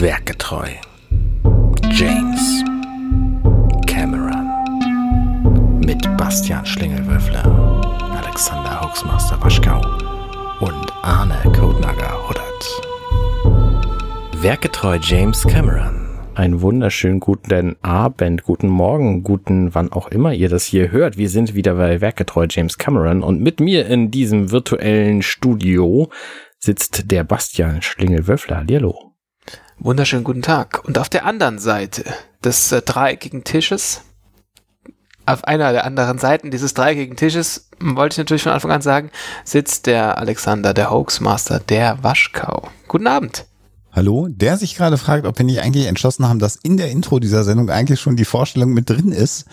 Werketreu. James Cameron. Mit Bastian Schlingelwürfler, Alexander Hoaxmaster Waschkau und Arne Kodnager Huddert. Werketreu James Cameron. Einen wunderschönen guten Abend, guten Morgen, guten wann auch immer ihr das hier hört. Wir sind wieder bei Werketreu James Cameron und mit mir in diesem virtuellen Studio sitzt der Bastian Schlingelwürfler. Hallo. Wunderschönen guten Tag. Und auf der anderen Seite des äh, dreieckigen Tisches, auf einer der anderen Seiten dieses dreieckigen Tisches, wollte ich natürlich von Anfang an sagen, sitzt der Alexander, der Hoaxmaster, der Waschkau. Guten Abend. Hallo, der sich gerade fragt, ob wir nicht eigentlich entschlossen haben, dass in der Intro dieser Sendung eigentlich schon die Vorstellung mit drin ist.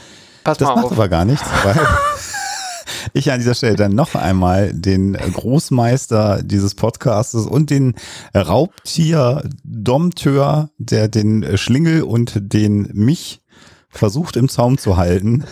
Pass das mal macht auf. aber gar nichts, weil ich an dieser Stelle dann noch einmal den Großmeister dieses Podcastes und den Raubtier-Dompteur, der den Schlingel und den mich versucht im Zaum zu halten,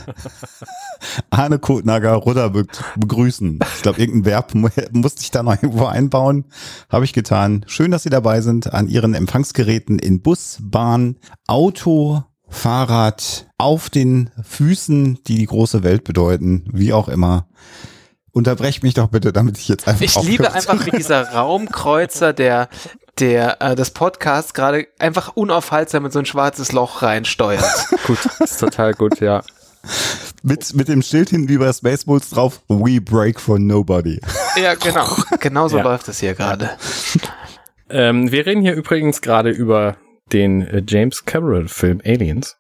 Arne Kotnager Rudderbück begrüßen. Ich glaube, irgendein Verb mu musste ich da noch irgendwo einbauen. Habe ich getan. Schön, dass Sie dabei sind an Ihren Empfangsgeräten in Bus, Bahn, Auto, Fahrrad, auf den Füßen, die die große Welt bedeuten, wie auch immer. Unterbrecht mich doch bitte, damit ich jetzt einfach Ich liebe einfach, wie dieser Raumkreuzer, der, der äh, das Podcast gerade einfach unaufhaltsam in so ein schwarzes Loch reinsteuert. Gut, ist total gut, ja. mit, mit dem Schild hinten wie bei Spaceballs drauf, We break for nobody. ja, genau. Genau so Ja. läuft es hier gerade. Ähm, wir reden hier übrigens gerade über den äh, James Cameron Film Aliens.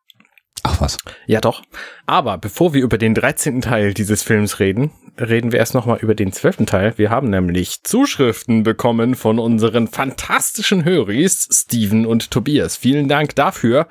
Ach was. Ja, doch. Aber bevor wir über den 13. Teil dieses Films reden, reden wir erst nochmal über den 12. Teil. Wir haben nämlich Zuschriften bekommen von unseren fantastischen Höris, Steven und Tobias. Vielen Dank dafür.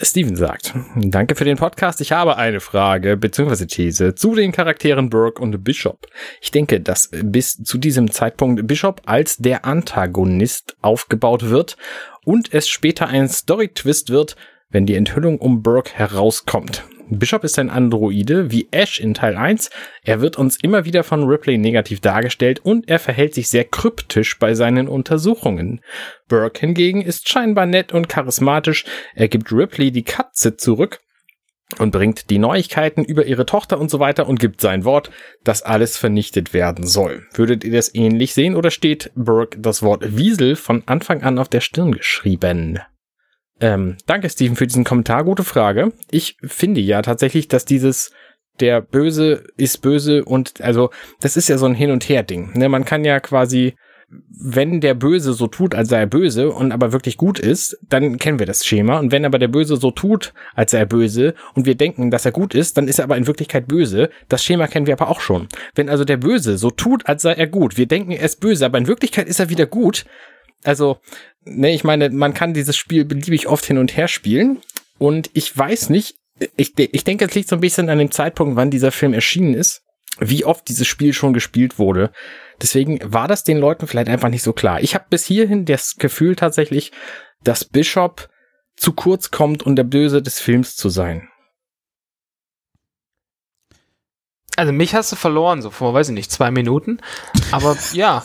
Steven sagt, danke für den Podcast. Ich habe eine Frage bzw. These zu den Charakteren Burke und Bishop. Ich denke, dass bis zu diesem Zeitpunkt Bishop als der Antagonist aufgebaut wird und es später ein Story-Twist wird, wenn die Enthüllung um Burke herauskommt. Bishop ist ein Androide wie Ash in Teil 1. Er wird uns immer wieder von Ripley negativ dargestellt und er verhält sich sehr kryptisch bei seinen Untersuchungen. Burke hingegen ist scheinbar nett und charismatisch. Er gibt Ripley die Katze zurück und bringt die Neuigkeiten über ihre Tochter und so weiter und gibt sein Wort, dass alles vernichtet werden soll. Würdet ihr das ähnlich sehen oder steht Burke das Wort Wiesel von Anfang an auf der Stirn geschrieben? Ähm, danke, Steven, für diesen Kommentar. Gute Frage. Ich finde ja tatsächlich, dass dieses der Böse ist böse und also das ist ja so ein Hin- und Her-Ding. Ne? Man kann ja quasi, wenn der Böse so tut, als sei er böse und aber wirklich gut ist, dann kennen wir das Schema. Und wenn aber der Böse so tut, als sei er böse und wir denken, dass er gut ist, dann ist er aber in Wirklichkeit böse. Das Schema kennen wir aber auch schon. Wenn also der Böse so tut, als sei er gut, wir denken, er ist böse, aber in Wirklichkeit ist er wieder gut, also, ne, ich meine, man kann dieses Spiel beliebig oft hin und her spielen. Und ich weiß nicht, ich, ich denke, es liegt so ein bisschen an dem Zeitpunkt, wann dieser Film erschienen ist, wie oft dieses Spiel schon gespielt wurde. Deswegen war das den Leuten vielleicht einfach nicht so klar. Ich habe bis hierhin das Gefühl tatsächlich, dass Bishop zu kurz kommt, um der Böse des Films zu sein. Also mich hast du verloren, so vor, weiß ich nicht, zwei Minuten. Aber ja,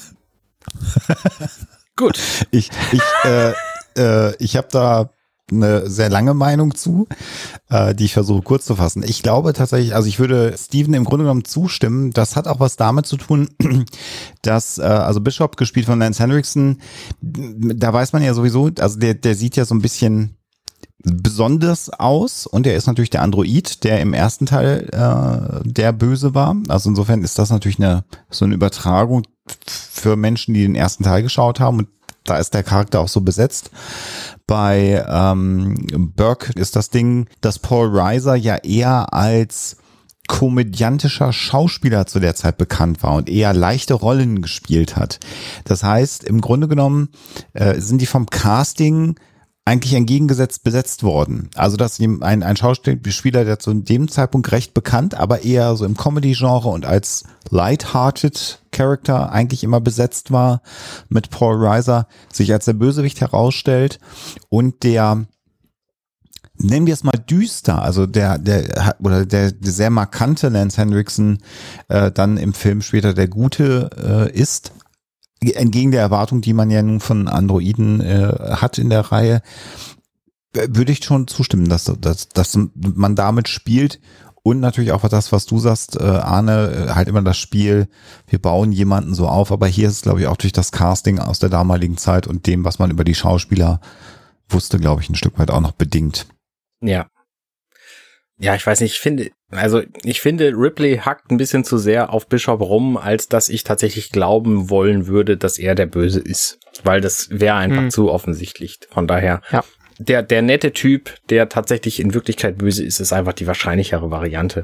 Gut. Ich, ich, äh, äh, ich habe da eine sehr lange Meinung zu, äh, die ich versuche kurz zu fassen. Ich glaube tatsächlich, also ich würde Steven im Grunde genommen zustimmen. Das hat auch was damit zu tun, dass äh, also Bishop gespielt von Lance Henriksen, da weiß man ja sowieso, also der der sieht ja so ein bisschen besonders aus und er ist natürlich der Android, der im ersten Teil äh, der Böse war. Also insofern ist das natürlich eine so eine Übertragung für Menschen, die den ersten Teil geschaut haben und da ist der Charakter auch so besetzt. Bei ähm, Burke ist das Ding, dass Paul Reiser ja eher als komödiantischer Schauspieler zu der Zeit bekannt war und eher leichte Rollen gespielt hat. Das heißt, im Grunde genommen äh, sind die vom Casting eigentlich entgegengesetzt besetzt worden. Also dass ein, ein Schauspieler, der zu dem Zeitpunkt recht bekannt, aber eher so im Comedy-Genre und als light-hearted Character eigentlich immer besetzt war, mit Paul Reiser sich als der Bösewicht herausstellt und der nennen wir es mal düster, also der, der oder der, sehr markante Lance Henriksen äh, dann im Film später der Gute äh, ist, entgegen der Erwartung, die man ja nun von Androiden äh, hat in der Reihe, würde ich schon zustimmen, dass, dass, dass man damit spielt und natürlich auch das, was du sagst, äh, Arne, äh, halt immer das Spiel, wir bauen jemanden so auf, aber hier ist es, glaube ich, auch durch das Casting aus der damaligen Zeit und dem, was man über die Schauspieler wusste, glaube ich, ein Stück weit auch noch bedingt. Ja. Ja, ich weiß nicht, ich finde, also ich finde, Ripley hackt ein bisschen zu sehr auf Bishop rum, als dass ich tatsächlich glauben wollen würde, dass er der Böse ist. Weil das wäre einfach hm. zu offensichtlich. Von daher, ja. Der, der nette Typ, der tatsächlich in Wirklichkeit böse ist, ist einfach die wahrscheinlichere Variante.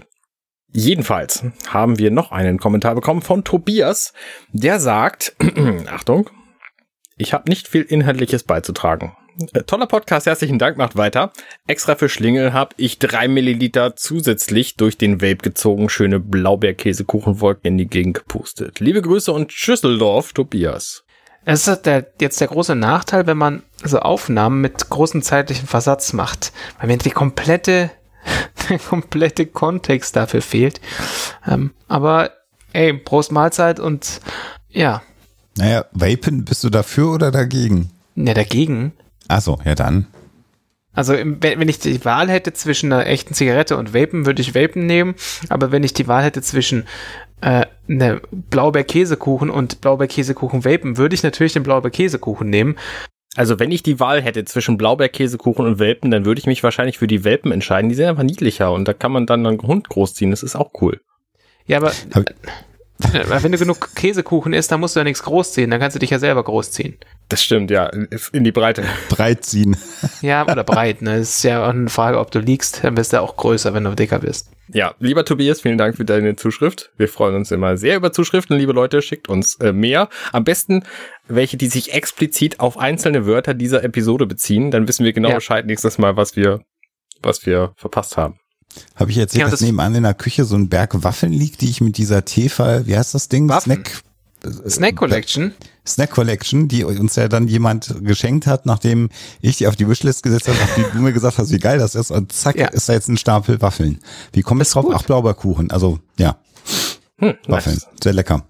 Jedenfalls haben wir noch einen Kommentar bekommen von Tobias, der sagt, Achtung, ich habe nicht viel Inhaltliches beizutragen. Äh, toller Podcast, herzlichen Dank, macht weiter. Extra für Schlingel habe ich drei Milliliter zusätzlich durch den Vape gezogen, schöne Blaubeerkäsekuchenwolken in die Gegend gepustet. Liebe Grüße und Schüsseldorf, Tobias. Es ist der, jetzt der große Nachteil, wenn man so Aufnahmen mit großem zeitlichen Versatz macht, weil mir die komplette, der komplette Kontext dafür fehlt. Ähm, aber ey, Prost Mahlzeit und ja. Naja, Vapen, bist du dafür oder dagegen? Ja, dagegen. Ach so, ja dann. Also wenn ich die Wahl hätte zwischen einer echten Zigarette und Vapen, würde ich Vapen nehmen. Aber wenn ich die Wahl hätte zwischen äh, ne Blaubeerkäsekuchen und Blaubeerkäsekuchen Vapen, würde ich natürlich den Blaubeerkäsekuchen nehmen. Also wenn ich die Wahl hätte zwischen Blaubeerkäsekuchen und Welpen, dann würde ich mich wahrscheinlich für die Welpen entscheiden. Die sind einfach niedlicher und da kann man dann einen Hund großziehen. Das ist auch cool. Ja, aber weil wenn du genug Käsekuchen isst, dann musst du ja nichts großziehen. Dann kannst du dich ja selber großziehen. Das stimmt, ja. In die Breite. Breit ziehen. Ja, oder breit. Ne? Das ist ja auch eine Frage, ob du liegst. Dann bist du auch größer, wenn du dicker bist. Ja, lieber Tobias, vielen Dank für deine Zuschrift. Wir freuen uns immer sehr über Zuschriften, liebe Leute. Schickt uns äh, mehr. Am besten welche, die sich explizit auf einzelne Wörter dieser Episode beziehen. Dann wissen wir genau ja. Bescheid nächstes Mal, was wir, was wir verpasst haben. Habe ich erzählt, ja, dass nebenan in der Küche so ein Berg Waffeln liegt, die ich mit dieser Tefal, wie heißt das Ding? Waffen. Snack. Snack Collection. Snack Collection, die uns ja dann jemand geschenkt hat, nachdem ich die auf die Wishlist gesetzt habe, nachdem du mir gesagt hast, wie geil das ist, und zack, ja. ist da jetzt ein Stapel Waffeln. Wie komme ich drauf? Gut. Ach, Blaubeerkuchen. Also, ja. Hm, Waffeln. Nice. Sehr lecker.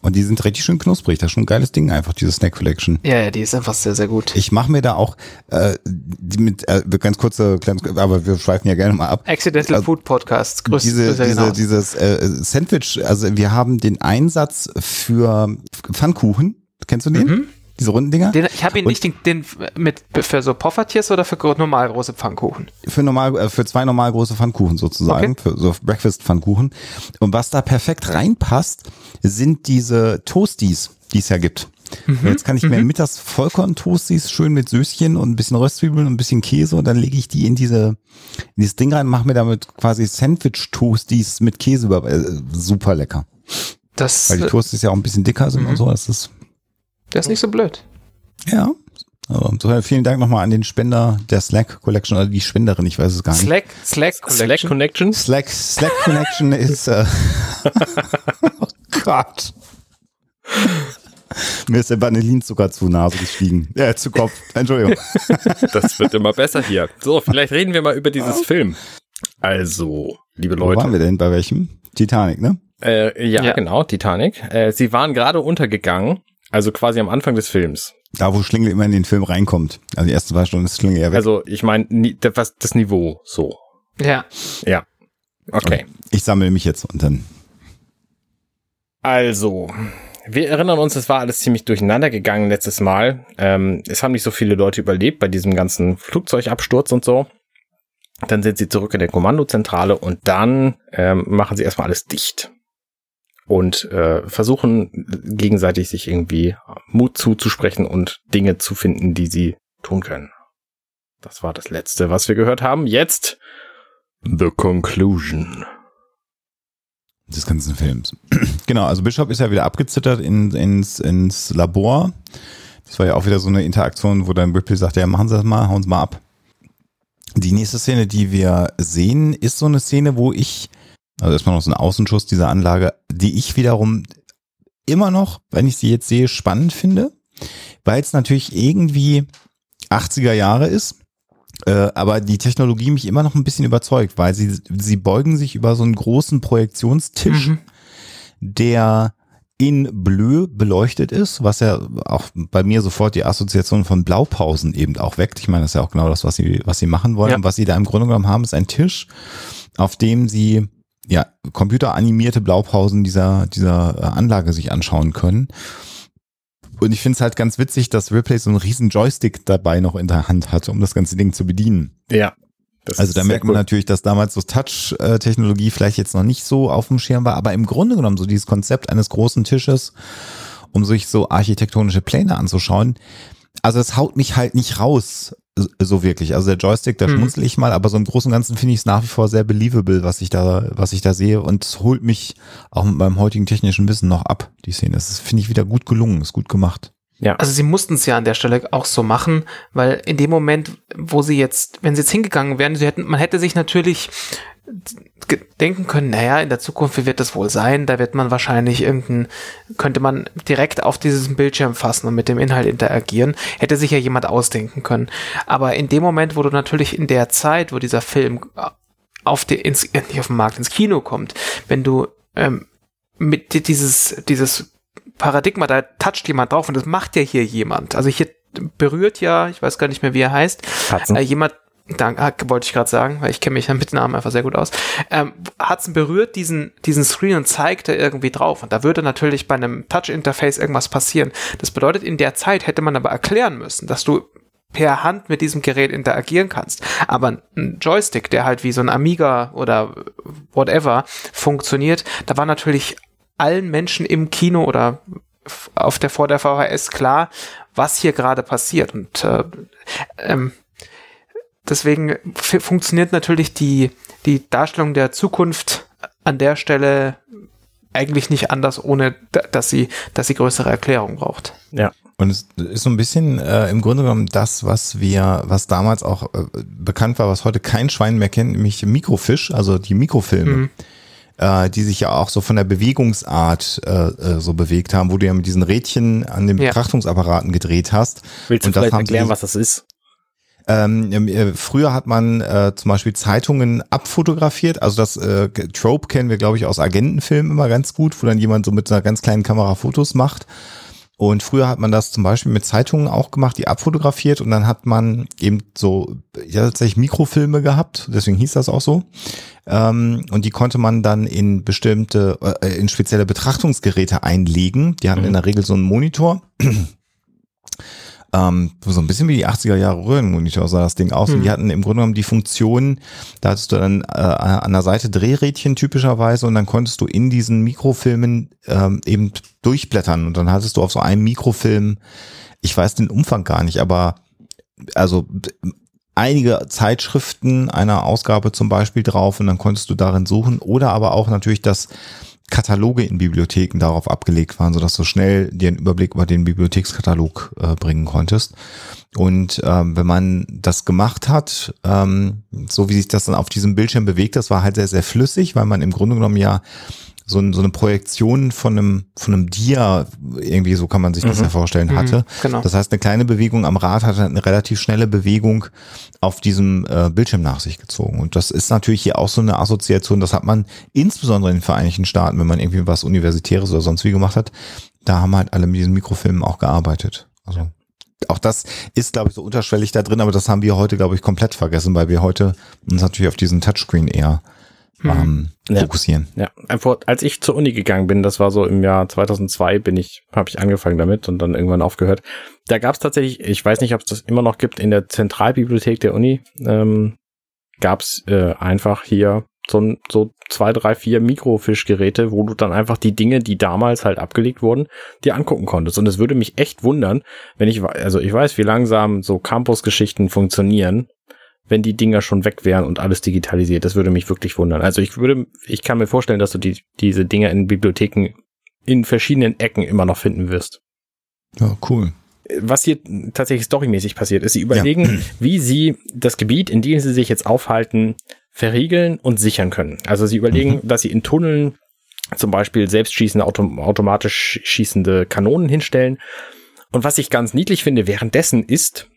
Und die sind richtig schön knusprig. Das ist schon ein geiles Ding einfach, diese Snack Collection. Ja, ja, die ist einfach sehr, sehr gut. Ich mache mir da auch äh, die mit äh, ganz kurze, aber wir schweifen ja gerne mal ab. Accidental also, Food Podcasts. Grüß, diese, diese, dieses äh, Sandwich, also wir haben den Einsatz für Pfannkuchen. Kennst du den? Mhm. Diese runden Dinger? Den, ich habe ihn nicht den, den mit für so Poffertiers oder für normal große Pfannkuchen? Für normal, äh, für zwei normal große Pfannkuchen sozusagen, okay. für so Breakfast Pfannkuchen. Und was da perfekt reinpasst, sind diese Toasties, die es ja gibt. Mhm. Jetzt kann ich mir mhm. mittags Vollkorn-Toasties schön mit Söschen und ein bisschen Röstzwiebeln und ein bisschen Käse und dann lege ich die in diese in dieses Ding rein und mache mir damit quasi Sandwich-Toasties mit Käse über. Äh, super lecker. Das, Weil die Toasties ja auch ein bisschen dicker sind mhm. und so. Das ist der ist nicht so blöd. Ja. Aber vielen Dank nochmal an den Spender der Slack Collection oder die Spenderin, ich weiß es gar nicht. Slack, Slack Collection. Slack Connection? Slack, Slack Connection ist, äh, oh Gott. Mir ist der Vanillinzucker zu Nase gestiegen. Ja, zu Kopf. Entschuldigung. Das wird immer besser hier. So, vielleicht reden wir mal über dieses Film. Also, liebe Leute. Wo waren wir denn? Bei welchem? Titanic, ne? Äh, ja, ja, genau, Titanic. Äh, sie waren gerade untergegangen also quasi am Anfang des Films. Da, wo Schlingel immer in den Film reinkommt. Also die ersten zwei Stunden ist Schlingel ja weg. Also ich meine, das, das Niveau so. Ja. Ja. Okay. Ich sammle mich jetzt und dann. Also, wir erinnern uns, es war alles ziemlich durcheinander gegangen letztes Mal. Ähm, es haben nicht so viele Leute überlebt bei diesem ganzen Flugzeugabsturz und so. Dann sind sie zurück in der Kommandozentrale und dann ähm, machen sie erstmal alles dicht und äh, versuchen gegenseitig sich irgendwie Mut zuzusprechen und Dinge zu finden, die sie tun können. Das war das Letzte, was wir gehört haben. Jetzt The Conclusion des ganzen Films. genau, also Bishop ist ja wieder abgezittert in, ins, ins Labor. Das war ja auch wieder so eine Interaktion, wo dann Ripley sagt, ja, machen Sie das mal, hauen Sie mal ab. Die nächste Szene, die wir sehen, ist so eine Szene, wo ich also erstmal noch so ein Außenschuss dieser Anlage, die ich wiederum immer noch, wenn ich sie jetzt sehe, spannend finde, weil es natürlich irgendwie 80er Jahre ist, äh, aber die Technologie mich immer noch ein bisschen überzeugt, weil sie, sie beugen sich über so einen großen Projektionstisch, mhm. der in Bleu beleuchtet ist, was ja auch bei mir sofort die Assoziation von Blaupausen eben auch weckt. Ich meine, das ist ja auch genau das, was sie, was sie machen wollen. Ja. Und was sie da im Grunde genommen haben, ist ein Tisch, auf dem sie ja computeranimierte Blaupausen dieser, dieser äh, Anlage sich anschauen können. Und ich finde es halt ganz witzig, dass Ripley so einen riesen Joystick dabei noch in der Hand hat, um das ganze Ding zu bedienen. Ja. Also da merkt man cool. natürlich, dass damals so Touch-Technologie vielleicht jetzt noch nicht so auf dem Schirm war, aber im Grunde genommen so dieses Konzept eines großen Tisches, um sich so architektonische Pläne anzuschauen. Also es haut mich halt nicht raus, so wirklich. Also der Joystick, da Mhm. schmunzel ich mal, aber so im Großen und Ganzen finde ich es nach wie vor sehr believable, was ich da, was ich da sehe und es holt mich auch mit meinem heutigen technischen Wissen noch ab, die Szene. Das finde ich, wieder gut gelungen, ist gut gemacht. Ja. Also sie mussten es ja an der Stelle auch so machen, weil in dem Moment, wo sie jetzt, wenn sie jetzt hingegangen wären, sie hätten, man hätte sich natürlich denken können, naja, in der Zukunft, wie wird das wohl sein? Da wird man wahrscheinlich irgendein, könnte man direkt auf diesen Bildschirm fassen und mit dem Inhalt interagieren. Hätte sich ja jemand ausdenken können. Aber in dem Moment, wo du natürlich in der Zeit, wo dieser Film auf die, ins, äh, nicht auf den Markt, ins Kino kommt, wenn du ähm, mit di- dieses, dieses Paradigma, da toucht jemand drauf und das macht ja hier jemand. Also hier berührt ja, ich weiß gar nicht mehr, wie er heißt, äh, jemand, dank, ah, wollte ich gerade sagen, weil ich kenne mich ja mit Namen einfach sehr gut aus. Ähm, Hudson berührt diesen, diesen Screen und zeigt da irgendwie drauf. Und da würde natürlich bei einem Touch-Interface irgendwas passieren. Das bedeutet, in der Zeit hätte man aber erklären müssen, dass du per Hand mit diesem Gerät interagieren kannst. Aber ein Joystick, der halt wie so ein Amiga oder whatever funktioniert, da war natürlich allen Menschen im Kino oder auf der vor der VHS klar, was hier gerade passiert. Und äh, ähm, deswegen funktioniert natürlich die, die Darstellung der Zukunft an der Stelle eigentlich nicht anders, ohne da- dass sie, dass sie größere Erklärung braucht. ja. Und es ist so ein bisschen äh, im Grunde genommen das, was wir, was damals auch äh, bekannt war, was heute kein Schwein mehr kennt, nämlich Mikrofisch, also die Mikrofilme, Mhm. Äh, die sich ja auch so von der Bewegungsart äh, äh, so bewegt haben, wo du ja mit diesen Rädchen an den Ja. Betrachtungsapparaten gedreht hast. Willst du Und das vielleicht erklären, was das ist? Ähm, äh, früher hat man äh, zum Beispiel Zeitungen abfotografiert. Also das äh, Trope kennen wir, glaube ich, aus Agentenfilmen immer ganz gut, wo dann jemand so mit einer ganz kleinen Kamera Fotos macht. Und früher hat man das zum Beispiel mit Zeitungen auch gemacht, die abfotografiert und dann hat man eben so ja, tatsächlich Mikrofilme gehabt, deswegen hieß das auch so. Ähm, und die konnte man dann in bestimmte, äh, in spezielle Betrachtungsgeräte einlegen. Die hatten in der Regel so einen Monitor. Ähm, so ein bisschen wie die 80er Jahre Röhrenmonitor sah das Ding aus. Und die hatten im Grunde genommen die Funktion, da hattest du dann äh, an der Seite Drehrädchen typischerweise und dann konntest du in diesen Mikrofilmen ähm, eben durchblättern. Und dann hattest du auf so einem Mikrofilm, ich weiß den Umfang gar nicht, aber also einige Zeitschriften einer Ausgabe zum Beispiel drauf und dann konntest du darin suchen oder aber auch natürlich das Kataloge in Bibliotheken darauf abgelegt waren, sodass du schnell dir einen Überblick über den Bibliothekskatalog äh, bringen konntest. Und ähm, wenn man das gemacht hat, ähm, so wie sich das dann auf diesem Bildschirm bewegt, das war halt sehr, sehr flüssig, weil man im Grunde genommen ja so, ein, so eine Projektion von einem, von einem Dia, irgendwie so kann man sich das ja vorstellen, hatte. genau. Das heißt, eine kleine Bewegung am Rad hat eine relativ schnelle Bewegung auf diesem äh, Bildschirm nach sich gezogen. Und das ist natürlich hier auch so eine Assoziation, das hat man insbesondere in den Vereinigten Staaten, wenn man irgendwie was Universitäres oder sonst wie gemacht hat, da haben halt alle mit diesen Mikrofilmen auch gearbeitet. Also auch das ist, glaube ich, so unterschwellig da drin, aber das haben wir heute, glaube ich, komplett vergessen, weil wir heute uns natürlich auf diesen Touchscreen eher ähm, Ja. fokussieren. Ja, einfach, als ich zur Uni gegangen bin, das war so im Jahr 2002, bin ich, habe ich angefangen damit und dann irgendwann aufgehört. Da gab es tatsächlich, ich weiß nicht, ob es das immer noch gibt, in der Zentralbibliothek der Uni ähm, gab es äh, einfach hier so, so zwei, drei, vier Mikrofischgeräte, wo du dann einfach die Dinge, die damals halt abgelegt wurden, dir angucken konntest. Und es würde mich echt wundern, wenn ich, also ich weiß, wie langsam so Campus-Geschichten funktionieren, wenn die Dinger schon weg wären und alles digitalisiert. Das würde mich wirklich wundern. Also ich würde, ich kann mir vorstellen, dass du die, diese Dinger in Bibliotheken in verschiedenen Ecken immer noch finden wirst. Ja, cool. Was hier tatsächlich storymäßig passiert, ist, sie überlegen, wie sie das Gebiet, in dem sie sich jetzt aufhalten, verriegeln und sichern können. Also sie überlegen, dass sie in Tunneln zum Beispiel selbstschießende, autom automatisch schießende Kanonen hinstellen. Und was ich ganz niedlich finde währenddessen ist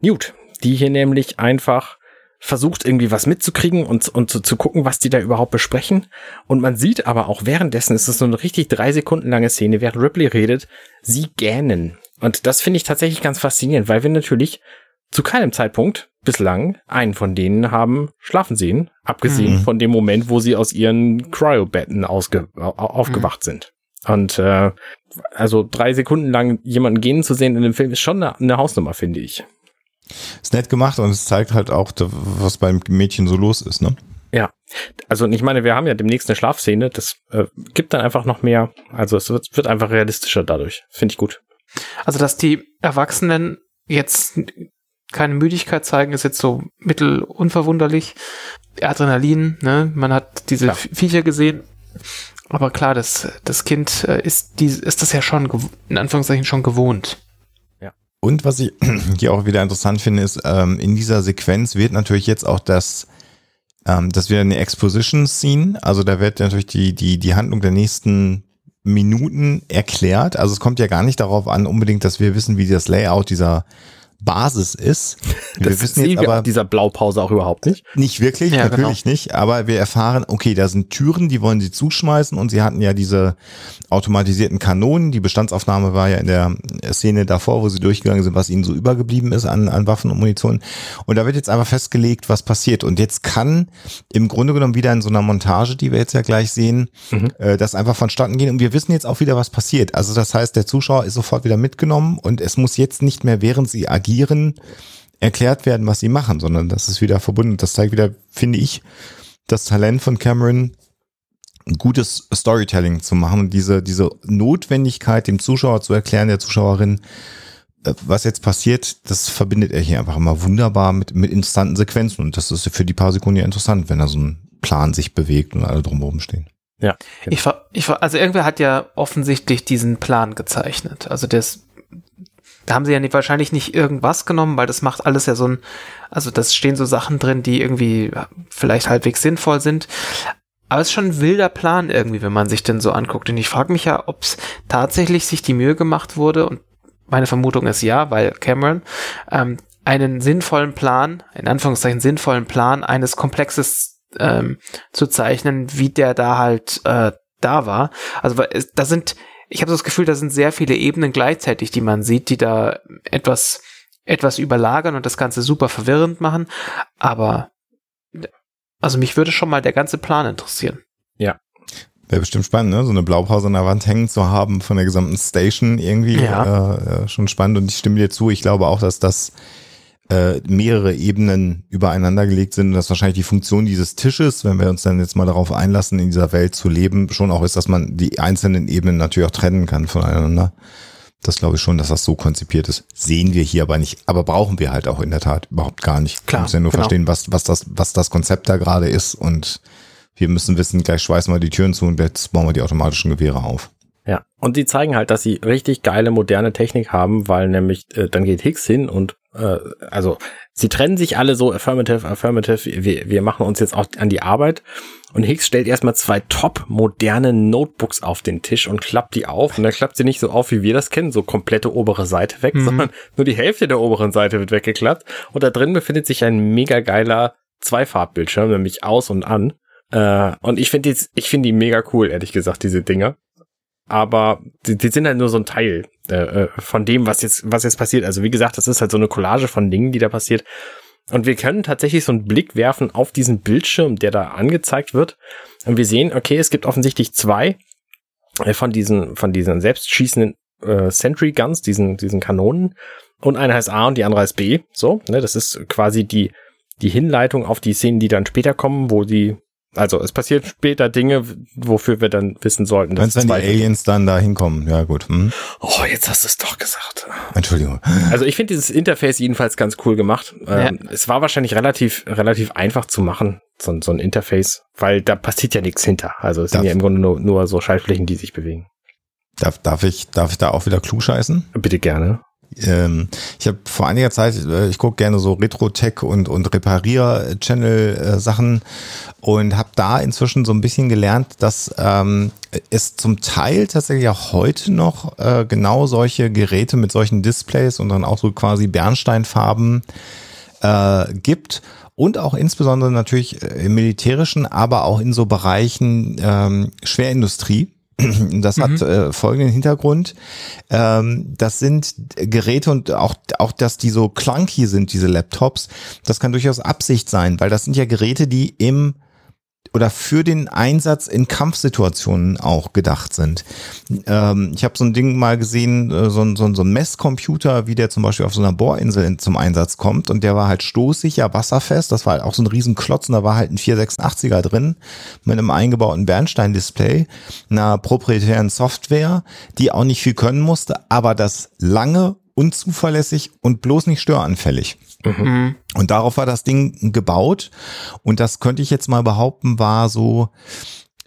Newt, die hier nämlich einfach versucht irgendwie was mitzukriegen und, und zu, zu gucken, was die da überhaupt besprechen. Und man sieht aber auch währenddessen, ist es so eine richtig drei Sekunden lange Szene, während Ripley redet, sie gähnen. Und das finde ich tatsächlich ganz faszinierend, weil wir natürlich zu keinem Zeitpunkt bislang einen von denen haben schlafen sehen, abgesehen mhm. von dem Moment, wo sie aus ihren Cryobetten ausge aufgewacht mhm. sind. Und äh, also drei Sekunden lang jemanden gehen zu sehen in dem Film ist schon eine, eine Hausnummer, finde ich. Ist nett gemacht und es zeigt halt auch, was beim Mädchen so los ist, ne? Ja, also ich meine, wir haben ja demnächst eine Schlafszene, das äh, gibt dann einfach noch mehr, also es wird, wird einfach realistischer dadurch, finde ich gut. Also, dass die Erwachsenen jetzt keine Müdigkeit zeigen, ist jetzt so mittel unverwunderlich. Adrenalin, ne? man hat diese Klar. Viecher gesehen, aber klar, das, das Kind äh, ist, die, ist das ja schon, in Anführungszeichen, schon gewohnt. Und was ich hier auch wieder interessant finde, ist, ähm, in dieser Sequenz wird natürlich jetzt auch das, ähm, das wieder eine Exposition-Scene. Also da wird natürlich die, die, die Handlung der nächsten Minuten erklärt. Also es kommt ja gar nicht darauf an, unbedingt, dass wir wissen, wie das Layout dieser Basis ist. Wir das wissen jetzt aber dieser Blaupause auch überhaupt nicht. Nicht wirklich, ja, natürlich genau. nicht. Aber wir erfahren, okay, da sind Türen, die wollen sie zuschmeißen und sie hatten ja diese automatisierten Kanonen. Die Bestandsaufnahme war ja in der Szene davor, wo sie durchgegangen sind, was ihnen so übergeblieben ist an, an Waffen und Munition. Und da wird jetzt einfach festgelegt, was passiert. Und jetzt kann im Grunde genommen wieder in so einer Montage, die wir jetzt ja gleich sehen, mhm. äh, das einfach vonstatten gehen. Und wir wissen jetzt auch wieder, was passiert. Also das heißt, der Zuschauer ist sofort wieder mitgenommen und es muss jetzt nicht mehr, während sie agieren, agieren, erklärt werden, was sie machen, sondern das ist wieder verbunden. Das zeigt wieder, finde ich, das Talent von Cameron, gutes Storytelling zu machen und diese, diese Notwendigkeit, dem Zuschauer zu erklären, der Zuschauerin, äh, was jetzt passiert, das verbindet er hier einfach immer wunderbar mit, mit instanten Sequenzen und das ist für die paar Sekunden ja interessant, wenn da so ein Plan sich bewegt und alle drumherum stehen. Ja. Genau. Ich, ich, also irgendwer hat ja offensichtlich diesen Plan gezeichnet. Also das da haben sie ja wahrscheinlich nicht irgendwas genommen, weil das macht alles ja so ein, also das stehen so Sachen drin, die irgendwie vielleicht halbwegs sinnvoll sind. Aber es ist schon ein wilder Plan irgendwie, wenn man sich denn so anguckt. Und ich frage mich ja, ob es tatsächlich sich die Mühe gemacht wurde, und meine Vermutung ist ja, weil Cameron ähm, einen sinnvollen Plan, in Anführungszeichen sinnvollen Plan eines Komplexes ähm, zu zeichnen, wie der da halt äh, da war. Also da sind ich habe das Gefühl, da sind sehr viele Ebenen gleichzeitig, die man sieht, die da etwas, etwas überlagern und das Ganze super verwirrend machen. Aber also mich würde schon mal der ganze Plan interessieren. Ja. Wäre bestimmt spannend, ne? So eine Blaupause an der Wand hängen zu haben von der gesamten Station irgendwie. Ja. Äh, schon spannend. Und ich stimme dir zu, ich glaube auch, dass das äh, mehrere Ebenen übereinander gelegt sind und dass wahrscheinlich die Funktion dieses Tisches, wenn wir uns dann jetzt mal darauf einlassen, in dieser Welt zu leben, schon auch ist, dass man die einzelnen Ebenen natürlich auch trennen kann voneinander. Das glaube ich schon, dass das so konzipiert ist. Sehen wir hier aber nicht, aber brauchen wir halt auch in der Tat überhaupt gar nicht. Klar. Wir müssen ja nur genau. verstehen, was, was das, was das Konzept da gerade ist und wir müssen wissen, gleich schweißen wir die Türen zu und jetzt bauen wir die automatischen Gewehre auf. Ja, und die zeigen halt, dass sie richtig geile moderne Technik haben, weil nämlich äh, dann geht Hicks hin und äh, also sie trennen sich alle so affirmative, affirmative, wir, wir machen uns jetzt auch an die Arbeit. Und Hicks stellt erstmal zwei top moderne Notebooks auf den Tisch und klappt die auf. Und dann klappt sie nicht so auf, wie wir das kennen, so komplette obere Seite weg, mhm. sondern nur die Hälfte der oberen Seite wird weggeklappt. Und da drin befindet sich ein mega geiler Zweifarbbildschirm, nämlich aus und an. Äh, und ich finde die, ich finde die mega cool, ehrlich gesagt, diese Dinger aber die, die sind halt nur so ein Teil äh, äh, von dem, was jetzt, was jetzt passiert. Also wie gesagt, das ist halt so eine Collage von Dingen, die da passiert. Und wir können tatsächlich so einen Blick werfen auf diesen Bildschirm, der da angezeigt wird. Und wir sehen, okay, es gibt offensichtlich zwei äh, von diesen, von diesen selbstschießenden äh, Sentry Guns, diesen, diesen Kanonen. Und eine heißt A und die andere heißt B. So, ne, das ist quasi die, die Hinleitung auf die Szenen, die dann später kommen, wo die also es passiert später Dinge, wofür wir dann wissen sollten. Wenn dann die Aliens dann da hinkommen, ja gut. Hm. Oh, jetzt hast du es doch gesagt. Entschuldigung. Also ich finde dieses Interface jedenfalls ganz cool gemacht. Ja. Ähm, es war wahrscheinlich relativ, relativ einfach zu machen, so, so ein Interface, weil da passiert ja nichts hinter. Also es darf, sind ja im Grunde nur, nur so Schaltflächen, die sich bewegen. Darf, darf, ich, darf ich da auch wieder klug scheißen? Bitte gerne. Ähm, ich habe vor einiger Zeit, äh, ich gucke gerne so Retro-Tech und, und Reparier-Channel-Sachen und habe da inzwischen so ein bisschen gelernt, dass ähm, es zum Teil tatsächlich auch heute noch äh, genau solche Geräte mit solchen Displays und dann auch so quasi Bernsteinfarben äh, gibt und auch insbesondere natürlich äh, im militärischen, aber auch in so Bereichen ähm, Schwerindustrie. Das hat äh, folgenden Hintergrund. Ähm, das sind Geräte und auch, auch, dass die so clunky sind, diese Laptops, das kann durchaus Absicht sein, weil das sind ja Geräte, die im oder für den Einsatz in Kampfsituationen auch gedacht sind. Ähm, ich habe so ein Ding mal gesehen, äh, so, ein, so, so ein Messcomputer, wie der zum Beispiel auf so einer Bohrinsel in, zum Einsatz kommt. Und der war halt stoßsicher, wasserfest, das war halt auch so ein riesen Klotz und da war halt ein 486er drin mit einem eingebauten Bernstein-Display, einer proprietären Software, die auch nicht viel können musste, aber das lange unzuverlässig und bloß nicht störanfällig. Mhm. Und darauf war das Ding gebaut. Und das könnte ich jetzt mal behaupten, war so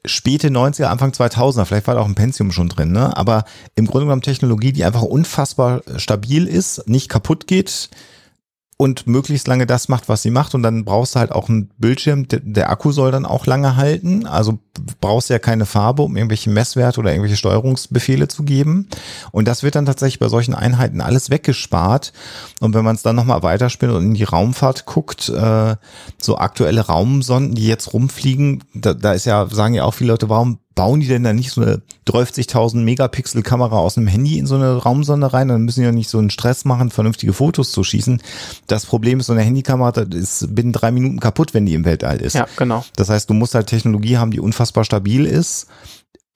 späte 90er, Anfang 2000er. Vielleicht war da auch ein Pentium schon drin, ne? Aber im Grunde genommen Technologie, die einfach unfassbar stabil ist, nicht kaputt geht, und möglichst lange das macht, was sie macht. Und dann brauchst du halt auch einen Bildschirm. Der, Akku soll dann auch lange halten. Also brauchst du ja keine Farbe, um irgendwelche Messwerte oder irgendwelche Steuerungsbefehle zu geben. Und das wird dann tatsächlich bei solchen Einheiten alles weggespart. Und wenn man es dann nochmal weiterspinnt und in die Raumfahrt guckt, äh, so aktuelle Raumsonden, die jetzt rumfliegen, da, da ist ja, sagen ja auch viele Leute, warum bauen die denn da nicht so eine 30.000 Megapixel Kamera aus einem Handy in so eine Raumsonde rein? Dann müssen die ja nicht so einen Stress machen, vernünftige Fotos zu schießen. Das Problem ist, so eine Handykamera das ist binnen drei Minuten kaputt, wenn die im Weltall ist. Ja, genau. Das heißt, du musst halt Technologie haben, die unfassbar stabil ist,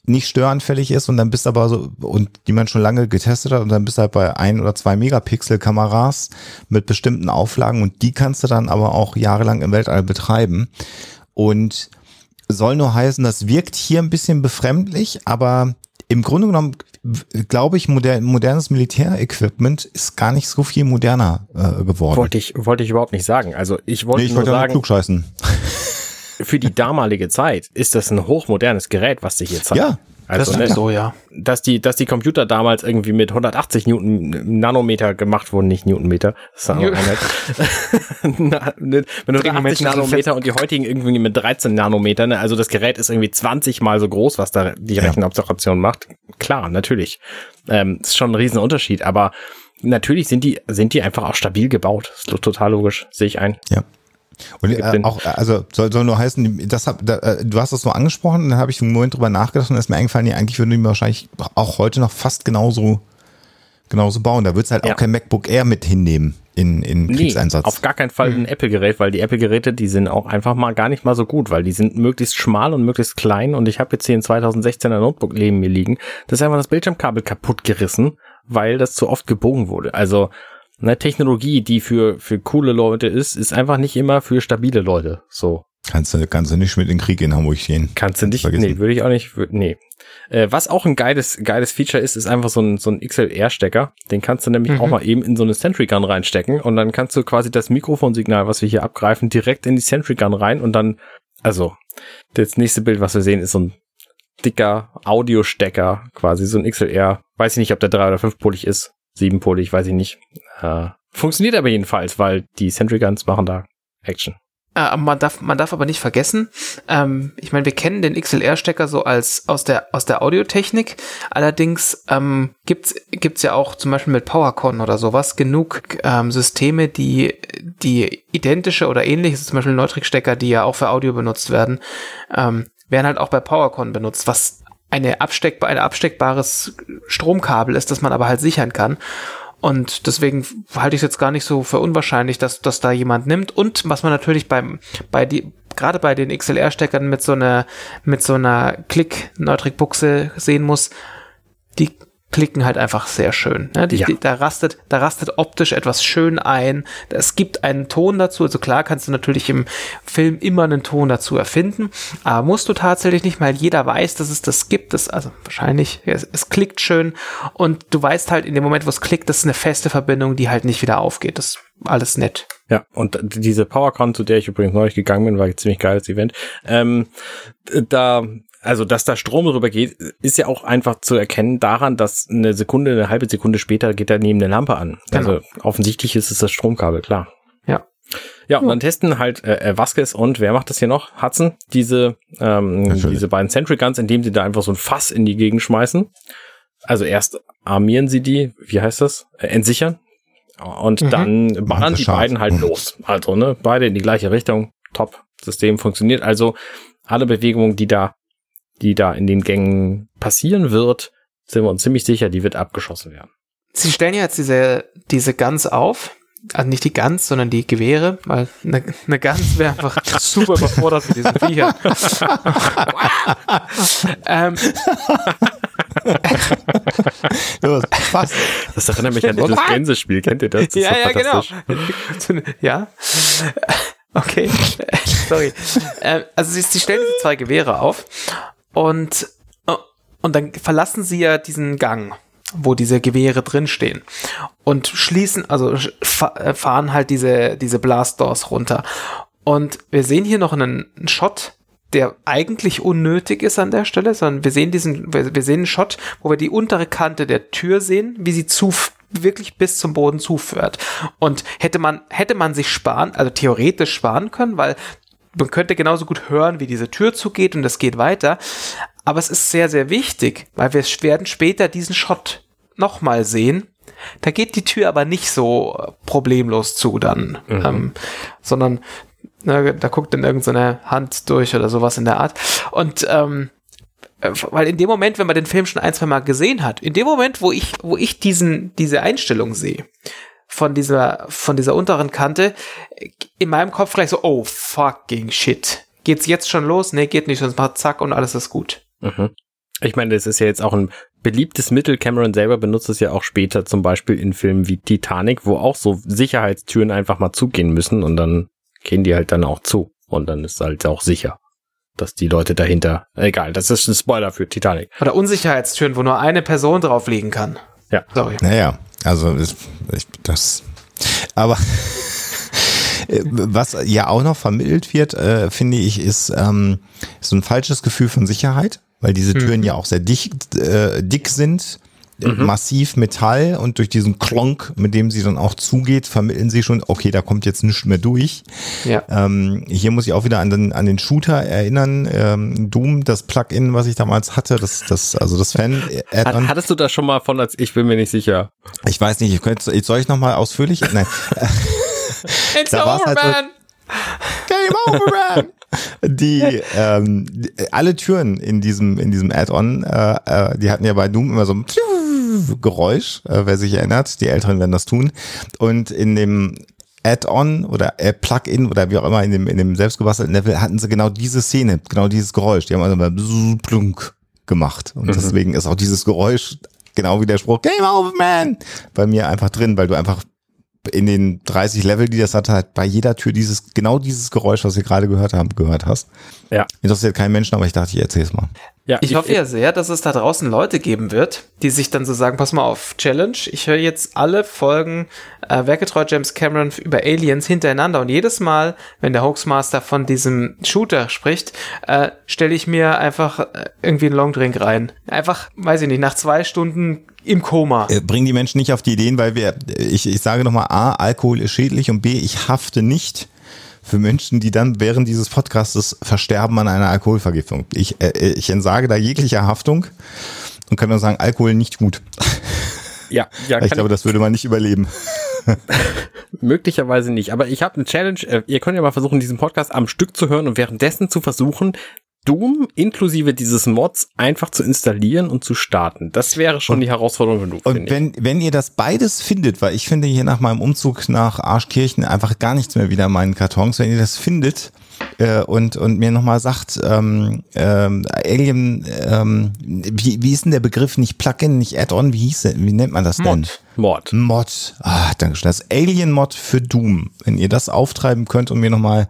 nicht störanfällig ist und dann bist aber so, und die man schon lange getestet hat und dann bist du halt bei ein oder zwei Megapixel Kameras mit bestimmten Auflagen und die kannst du dann aber auch jahrelang im Weltall betreiben. Und soll nur heißen, das wirkt hier ein bisschen befremdlich, aber im Grunde genommen glaube ich, moder modernes Militärequipment ist gar nicht so viel moderner äh, geworden. Wollte ich, wollte ich überhaupt nicht sagen. Also ich wollte nee, ich nur wollte sagen, klug scheißen. für die damalige Zeit ist das ein hochmodernes Gerät, was sich hier zeigt. Ja, Also, das ne, so, ja. dass die, dass die Computer damals irgendwie mit 180 Newton Nanometer gemacht wurden, nicht Newtonmeter. Das ist eine. Na, ne, du 180 Nanometer und die heutigen irgendwie mit 13 Nanometer, ne, also das Gerät ist irgendwie 20 mal so groß, was da die Rechenabstraktion macht. Klar, natürlich. Ähm, ist schon ein Riesenunterschied, aber natürlich sind die, sind die einfach auch stabil gebaut. ist total logisch, sehe ich ein. Ja. Und äh, auch, also soll, soll nur heißen, das hab, da, äh, du hast das so angesprochen, dann habe ich einen Moment drüber nachgedacht und dann ist mir eingefallen, nee, eigentlich würden die wahrscheinlich auch heute noch fast genauso, genauso bauen. Da würdest halt Ja. auch kein MacBook Air mit hinnehmen in, in Nee, Kriegseinsatz. auf gar keinen Fall ein Apple-Gerät, weil die Apple-Geräte, die sind auch einfach mal gar nicht mal so gut, weil die sind möglichst schmal und möglichst klein und ich habe jetzt hier ein 2016er Notebook neben mir liegen. Das ist einfach das Bildschirmkabel kaputt gerissen, weil das zu oft gebogen wurde. Also eine Technologie, die für, für coole Leute ist, ist einfach nicht immer für stabile Leute. So. kannst, du, kannst du nicht mit in den Krieg in Hamburg gehen. Kannst du nicht, Vergessen. nee, würde ich auch nicht, wür- nee. Äh, was auch ein geiles, geiles Feature ist, ist einfach so ein, so ein XLR-Stecker. Den kannst du nämlich Mhm. auch mal eben in so eine Sentry Gun reinstecken und dann kannst du quasi das Mikrofonsignal, was wir hier abgreifen, direkt in die Sentry Gun rein und dann, also, das nächste Bild, was wir sehen, ist so ein dicker Audiostecker, quasi so ein XLR. Weiß ich nicht, ob der drei oder fünfpolig ist. Siebenpolig, weiß ich nicht. Äh, funktioniert aber jedenfalls, weil die Sentry Guns machen da Action. Äh, man, darf, man darf aber nicht vergessen, ähm, ich meine, wir kennen den XLR-Stecker so als aus der, aus der Audiotechnik. Allerdings ähm, gibt's gibt's ja auch zum Beispiel mit PowerCon oder sowas genug ähm, Systeme, die, die identische oder ähnliches, zum Beispiel Neutrik-Stecker, die ja auch für Audio benutzt werden, ähm, werden halt auch bei PowerCon benutzt, was eine absteckbar, ein absteckbares Stromkabel ist, das man aber halt sichern kann. Und deswegen halte ich es jetzt gar nicht so für unwahrscheinlich, dass das da jemand nimmt. Und was man natürlich beim, bei die, gerade bei den XLR-Steckern mit so einer, mit so einer Klick-Neutrik-Buchse sehen muss, die klicken halt einfach sehr schön. Ne? Die, Ja. die, da rastet, da rastet optisch etwas schön ein. Es gibt einen Ton dazu. Also klar kannst du natürlich im Film immer einen Ton dazu erfinden, aber musst du tatsächlich nicht, weil jeder weiß, dass es das gibt. Das, also wahrscheinlich, es, es klickt schön und du weißt halt in dem Moment, wo es klickt, das ist eine feste Verbindung, die halt nicht wieder aufgeht. Das ist alles nett. Ja, und diese PowerCon, zu der ich übrigens neulich gegangen bin, war ein ziemlich geiles Event. Ähm, da, also, dass da Strom drüber geht, ist ja auch einfach zu erkennen daran, dass eine Sekunde, eine halbe Sekunde später geht da neben eine Lampe an. Genau. Also, offensichtlich ist es das Stromkabel, klar. Ja. Ja, und dann testen halt äh, äh, Vasquez und wer macht das hier noch? Hudson, diese, ähm, Natürlich. diese beiden Sentry Guns, indem sie da einfach so ein Fass in die Gegend schmeißen. Also erst armieren sie die, wie heißt das? Äh, entsichern. Und Mhm. dann ballern die scharf. beiden halt los. Also, ne, beide in die gleiche Richtung. Top. System funktioniert. Also, alle Bewegungen, die da, die da in den Gängen passieren wird, sind wir uns ziemlich sicher, die wird abgeschossen werden. Sie stellen ja jetzt diese, diese Guns auf. Also nicht die Guns, sondern die Gewehre, weil eine, eine Guns wäre einfach super überfordert mit diesen Viechern. ähm, Fast. Das erinnert mich an dieses Gänsespiel. Kennt ihr das? das ja, ja, genau. ja. Okay. Sorry. Ähm, also sie, sie stellen diese zwei Gewehre auf und, und dann verlassen sie ja diesen Gang, wo diese Gewehre drinstehen und schließen, also äh, fahren halt diese, diese Blast Doors runter. Und wir sehen hier noch einen, Shot, der eigentlich unnötig ist an der Stelle, sondern wir sehen diesen, wir, wir sehen einen Shot, wo wir die untere Kante der Tür sehen, wie sie zu wirklich bis zum Boden zuführt. Und hätte man, hätte man sich sparen, also theoretisch sparen können, weil man könnte genauso gut hören, wie diese Tür zugeht und es geht weiter. Aber es ist sehr, sehr wichtig, weil wir werden später diesen Shot nochmal sehen. Da geht die Tür aber nicht so äh, problemlos zu dann, ähm, sondern na, da guckt dann irgendeine Hand durch oder sowas in der Art. Und ähm, äh, weil in dem Moment, wenn man den Film schon ein, zwei Mal gesehen hat, in dem Moment, wo ich, wo ich diesen, diese Einstellung sehe, von dieser, von dieser unteren Kante, in meinem Kopf gleich so, oh fucking shit. Geht's jetzt schon los? Nee, geht nicht, sonst macht zack und alles ist gut. Mhm. Ich meine, das ist ja jetzt auch ein beliebtes Mittel. Cameron selber benutzt es ja auch später, zum Beispiel in Filmen wie Titanic, wo auch so Sicherheitstüren einfach mal zugehen müssen und dann gehen die halt dann auch zu. Und dann ist halt auch sicher, dass die Leute dahinter, egal, das ist ein Spoiler für Titanic. Oder Unsicherheitstüren, wo nur eine Person drauf liegen kann. Ja. Sorry. Naja, also ist, ich, das. Aber was ja auch noch vermittelt wird, äh, finde ich, ist ähm, so ein falsches Gefühl von Sicherheit, weil diese Türen ja auch sehr dicht, äh, dick sind. Äh, Massiv Metall und durch diesen Klonk, mit dem sie dann auch zugeht, vermitteln sie schon, okay, da kommt jetzt nichts mehr durch. Ja. Ähm, hier muss ich auch wieder an den, an den Shooter erinnern. Ähm, Doom, das Plugin, was ich damals hatte, das, das, also das Hat, Fan-Add-on. hattest du das schon mal von, als ich bin mir nicht sicher. Ich weiß nicht, ich könnte, soll ich noch mal ausführlich? Nein. It's da over, halt so- man! Game over, man! Die, ähm, die, alle Türen in diesem, in diesem Add-on, äh, äh, die hatten ja bei Doom immer so ein Geräusch, äh, wer sich erinnert. Die Älteren werden das tun. Und in dem Add-on oder äh, Plugin oder wie auch immer in dem, in dem selbstgebastelten Level hatten sie genau diese Szene, genau dieses Geräusch. Die haben also mal plunk gemacht. Und deswegen ist auch dieses Geräusch genau wie der Spruch Game over, man! bei mir einfach drin, weil du einfach in den 30 Level, die das hat, halt bei jeder Tür dieses, genau dieses Geräusch, was wir gerade gehört haben, gehört hast. Ja. Interessiert keinen Menschen, aber ich dachte, ich erzähl's mal. Ja, Ich hoffe ja sehr, dass es da draußen Leute geben wird, die sich dann so sagen, pass mal auf, Challenge, ich höre jetzt alle Folgen äh, Werketreu James Cameron über Aliens hintereinander und jedes Mal, wenn der Hoaxmaster von diesem Shooter spricht, äh, stelle ich mir einfach äh, irgendwie einen Longdrink rein. Einfach, weiß ich nicht, nach zwei Stunden im Koma. Äh, Bringen die Menschen nicht auf die Ideen, weil wir, ich, ich sage nochmal, A, Alkohol ist schädlich und B, ich hafte nicht für Menschen, die dann während dieses Podcastes versterben an einer Alkoholvergiftung. Ich, äh, ich entsage da jeglicher Haftung und kann nur sagen, Alkohol nicht gut. ja, ja, ich glaube, das würde man nicht überleben. Möglicherweise nicht, aber ich habe eine Challenge. Äh, Ihr könnt ja mal versuchen, diesen Podcast am Stück zu hören und währenddessen zu versuchen, Doom inklusive dieses Mods einfach zu installieren und zu starten. Das wäre schon die Herausforderung genug. Und finde ich. wenn, wenn ihr das beides findet, weil ich finde hier nach meinem Umzug nach Arschkirchen einfach gar nichts mehr wieder in meinen Kartons, wenn ihr das findet äh, und, und mir nochmal sagt, ähm, ähm, Alien, ähm, wie, wie ist denn der Begriff, nicht Plugin, nicht Add-on, wie hieß der, wie nennt man das denn? Mod. Mod. Mod. Ah, danke schön. Das Alien-Mod für Doom. Wenn ihr das auftreiben könnt und mir nochmal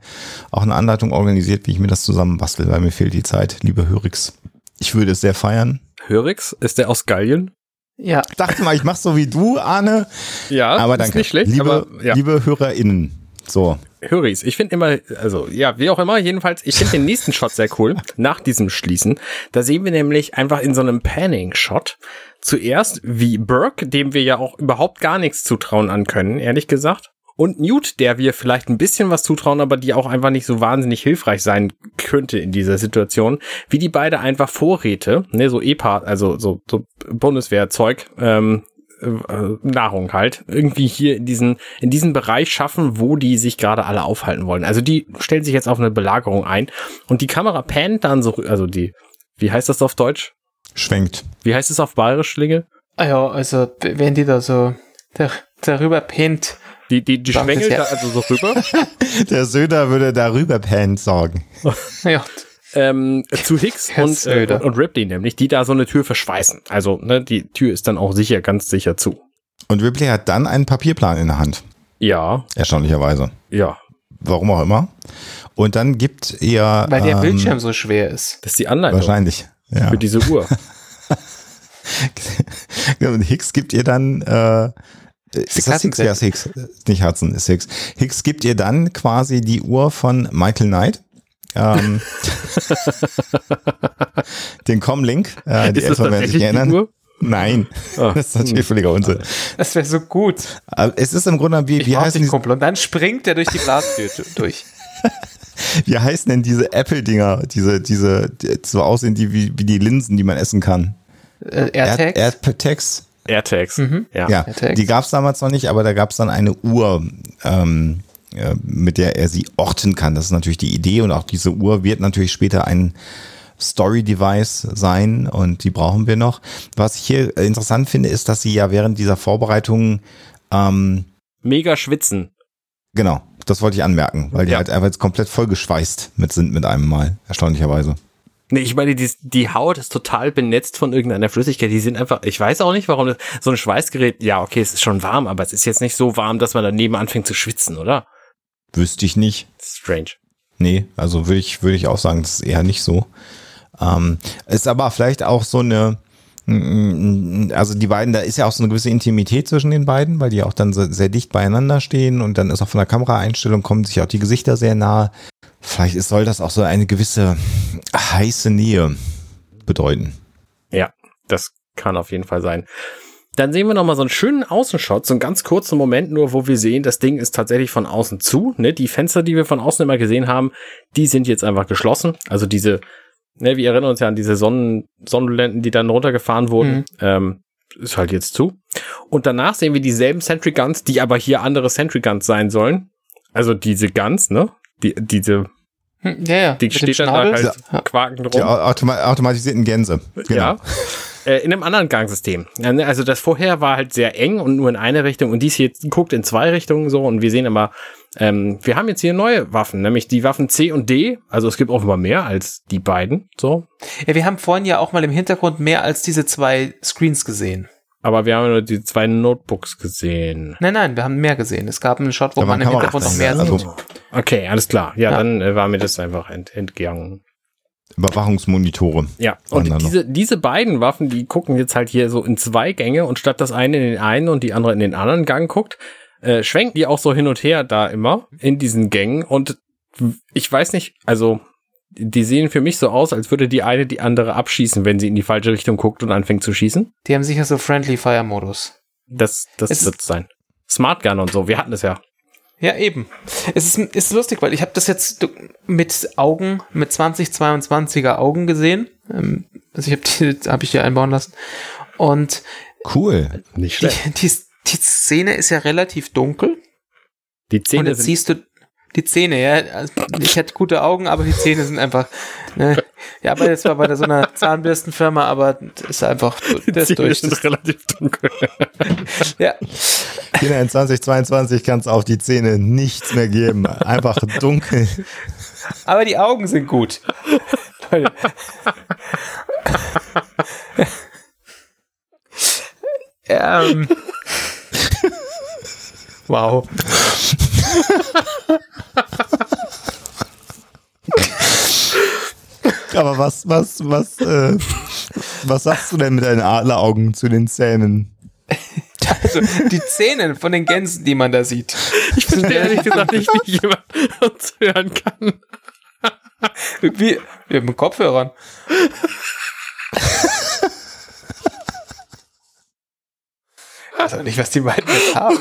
auch eine Anleitung organisiert, wie ich mir das zusammenbastel, weil mir fehlt die Zeit, liebe Hörix. Ich würde es sehr feiern. Hörix, ist der aus Gallien? Ja, Dachte mal, ich mach so wie du, Arne. Ja, aber ist danke. nicht schlecht, liebe, aber ja. liebe HörerInnen. So. Höris, ich finde immer, also ja, wie auch immer, jedenfalls, ich finde den nächsten Shot sehr cool, nach diesem Schließen. Da sehen wir nämlich einfach in so einem Panning-Shot zuerst, wie Burke, dem wir ja auch überhaupt gar nichts zutrauen an können, ehrlich gesagt. Und Newt, der wir vielleicht ein bisschen was zutrauen, aber die auch einfach nicht so wahnsinnig hilfreich sein könnte in dieser Situation, wie die beide einfach Vorräte, ne, so EPA, also so, so Bundeswehrzeug, ähm, äh, Nahrung halt irgendwie hier in diesen, in diesen Bereich schaffen, wo die sich gerade alle aufhalten wollen. Also die stellen sich jetzt auf eine Belagerung ein und die Kamera pannt dann so, also die, wie heißt das auf Deutsch? Schwenkt. Wie heißt es auf Bayerisch, Schlinge? Ah ja, also wenn die da so da, darüber pennt. Die, die, die schwängelt da also so rüber. Der Söder würde darüber Pan sorgen. Ja, ähm, zu Hicks Herr und, äh, und Ripley nämlich, die da so eine Tür verschweißen. Also, ne, die Tür ist dann auch sicher, ganz sicher zu. Und Ripley hat dann einen Papierplan in der Hand. Ja, Erstaunlicherweise. ja. Warum auch immer. Und dann gibt ihr. weil der ähm, Bildschirm so schwer ist. Das ist die Anleitung Wahrscheinlich. Ja. für diese Uhr. Und Hicks gibt ihr dann. Äh, ist das Hicks? Ja, ist Hicks. Nicht Hudson, ist Hicks. Hicks gibt ihr dann quasi die Uhr von Michael Knight. Ähm, den Com-Link. Äh, die Älteren werden sich erinnern. Uhr? Nein, Ah. das ist natürlich völliger Unsinn. Das wäre so gut. Aber Es ist im Grunde, wie, Ich wie, den die, Kumpel. Und dann springt er durch die Glastür durch. wie heißen denn diese Apple-Dinger, diese, diese, die so aussehen die wie, wie die Linsen, die man essen kann? Äh, AirTags. Air, AirTags? AirTags. Mhm. Ja. Ja, AirTags. die gab es damals noch nicht, aber da gab es dann eine Uhr, ähm, äh, mit der er sie orten kann. Das ist natürlich die Idee und auch diese Uhr wird natürlich später ein Story-Device sein und die brauchen wir noch. Was ich hier interessant finde, ist, dass sie ja während dieser Vorbereitungen, ähm, Mega schwitzen. genau, das wollte ich anmerken, weil die Ja. halt einfach jetzt komplett vollgeschweißt mit sind mit einem Mal, erstaunlicherweise. Nee, ich meine, die, die Haut ist total benetzt von irgendeiner Flüssigkeit. Die sind einfach, ich weiß auch nicht, warum das, so ein Schweißgerät, ja, okay, es ist schon warm, aber es ist jetzt nicht so warm, dass man daneben anfängt zu schwitzen, oder? Wüsste ich nicht. Strange. Nee, also würde ich, würde ich auch sagen, das ist eher nicht so. Ähm, ist aber vielleicht auch so eine, mm, also die beiden, da ist ja auch so eine gewisse Intimität zwischen den beiden, weil die auch dann so sehr dicht beieinander stehen und dann ist auch von der Kameraeinstellung kommen sich auch die Gesichter sehr nahe. Vielleicht soll das auch so eine gewisse heiße Nähe bedeuten. Ja, das kann auf jeden Fall sein. Dann sehen wir noch mal so einen schönen Außenshot, so einen ganz kurzen Moment nur, wo wir sehen, das Ding ist tatsächlich von außen zu. Ne? Die Fenster, die wir von außen immer gesehen haben, die sind jetzt einfach geschlossen. Also diese, ne, wir erinnern uns ja an diese Sonnen, Sonnenblenden, die dann runtergefahren wurden. Mhm. Ähm, ist halt jetzt zu. Und danach sehen wir dieselben Sentry Guns, die aber hier andere Sentry Guns sein sollen. Also diese Guns, ne? Die, diese, Hm, ja, ja. die Mit dem steht dann halt Ja. quakend Die rum. automa automatisierten Gänse. Genau. Ja. Äh, in einem anderen Gangsystem. Ja, ne, Also das vorher war halt sehr eng und nur in eine Richtung und dies hier guckt in zwei Richtungen so und wir sehen immer, ähm, wir haben jetzt hier neue Waffen, nämlich die Waffen C und D. Also es gibt offenbar mehr als die beiden, so. Ja, wir haben vorhin ja auch mal im Hintergrund mehr als diese zwei Screens gesehen. Aber wir haben nur die zwei Notebooks gesehen. Nein, nein, wir haben mehr gesehen. Es gab einen Shot, wo Da man waren im Hintergrund noch mehr sieht. Also Okay, alles klar. Ja, Ja. dann äh, war mir das einfach ent entgegangen. Überwachungsmonitore. Ja, und diese, diese beiden Waffen, die gucken jetzt halt hier so in zwei Gänge und statt das eine in den einen und die andere in den anderen Gang guckt, äh, schwenken die auch so hin und her da immer in diesen Gängen und ich weiß nicht, also die sehen für mich so aus, als würde die eine die andere abschießen, wenn sie in die falsche Richtung guckt und anfängt zu schießen. Die haben sicher so Friendly Fire Modus. Das, das Es- wird sein. Smart Gun und so, wir hatten es ja. Ja, eben. Es ist, ist lustig, weil ich habe das jetzt mit Augen, mit 2022er Augen gesehen. Ähm, Also ich habe die, hab ich hier einbauen lassen. Und Cool. Nicht die, die, die Szene ist ja relativ dunkel. Die Und Zähne jetzt siehst du die Zähne, ja. Also Ich hätte gute Augen, aber die Zähne sind einfach. Ne. Ja, aber jetzt war bei so einer Zahnbürstenfirma, aber das ist einfach die das Zähne durch. sind relativ dunkel. Ja, Kinder in 2022 kann es auf die Zähne nichts mehr geben. Einfach dunkel. aber die Augen sind gut. Leute. ähm. Wow. Aber was, was, was, äh, was sagst du denn mit deinen Adleraugen zu den Zähnen? Also die Zähne von den Gänsen, die man da sieht. Ich verstehe ehrlich gesagt nicht, wie jemand uns hören kann. Wie, wie mit Kopfhörern. Ich weiß auch nicht, was die beiden jetzt haben.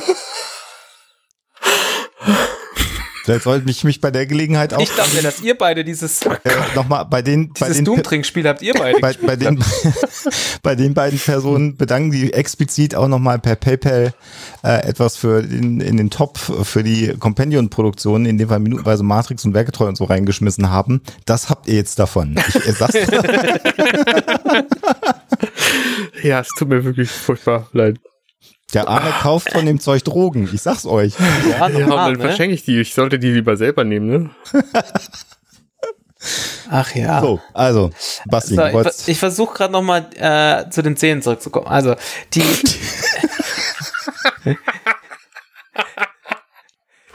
Vielleicht sollte ich mich bei der Gelegenheit auch Ich dachte, dass ihr beide dieses, äh, nochmal bei den, bei dieses den Doom-Trinkspiel habt ihr beide bei, bei, den, bei den beiden Personen bedanken, die explizit auch nochmal per PayPal äh, etwas für den, in den Topf für die Companion-Produktion, in dem Fall minutenweise Matrix und Werketreu und so reingeschmissen haben. Das habt ihr jetzt davon. Ich, ich sag's, Ja, es tut mir wirklich furchtbar leid. Der Arne kauft von dem Zeug Drogen. Ich sag's euch. Ja, Ja, dann ne? verschenke ich die. Ich sollte die lieber selber nehmen, ne? Ach ja. So, also, Basti, So, du ich, wolltest- ich versuche gerade nochmal äh, zu den Szenen zurückzukommen. Also, die.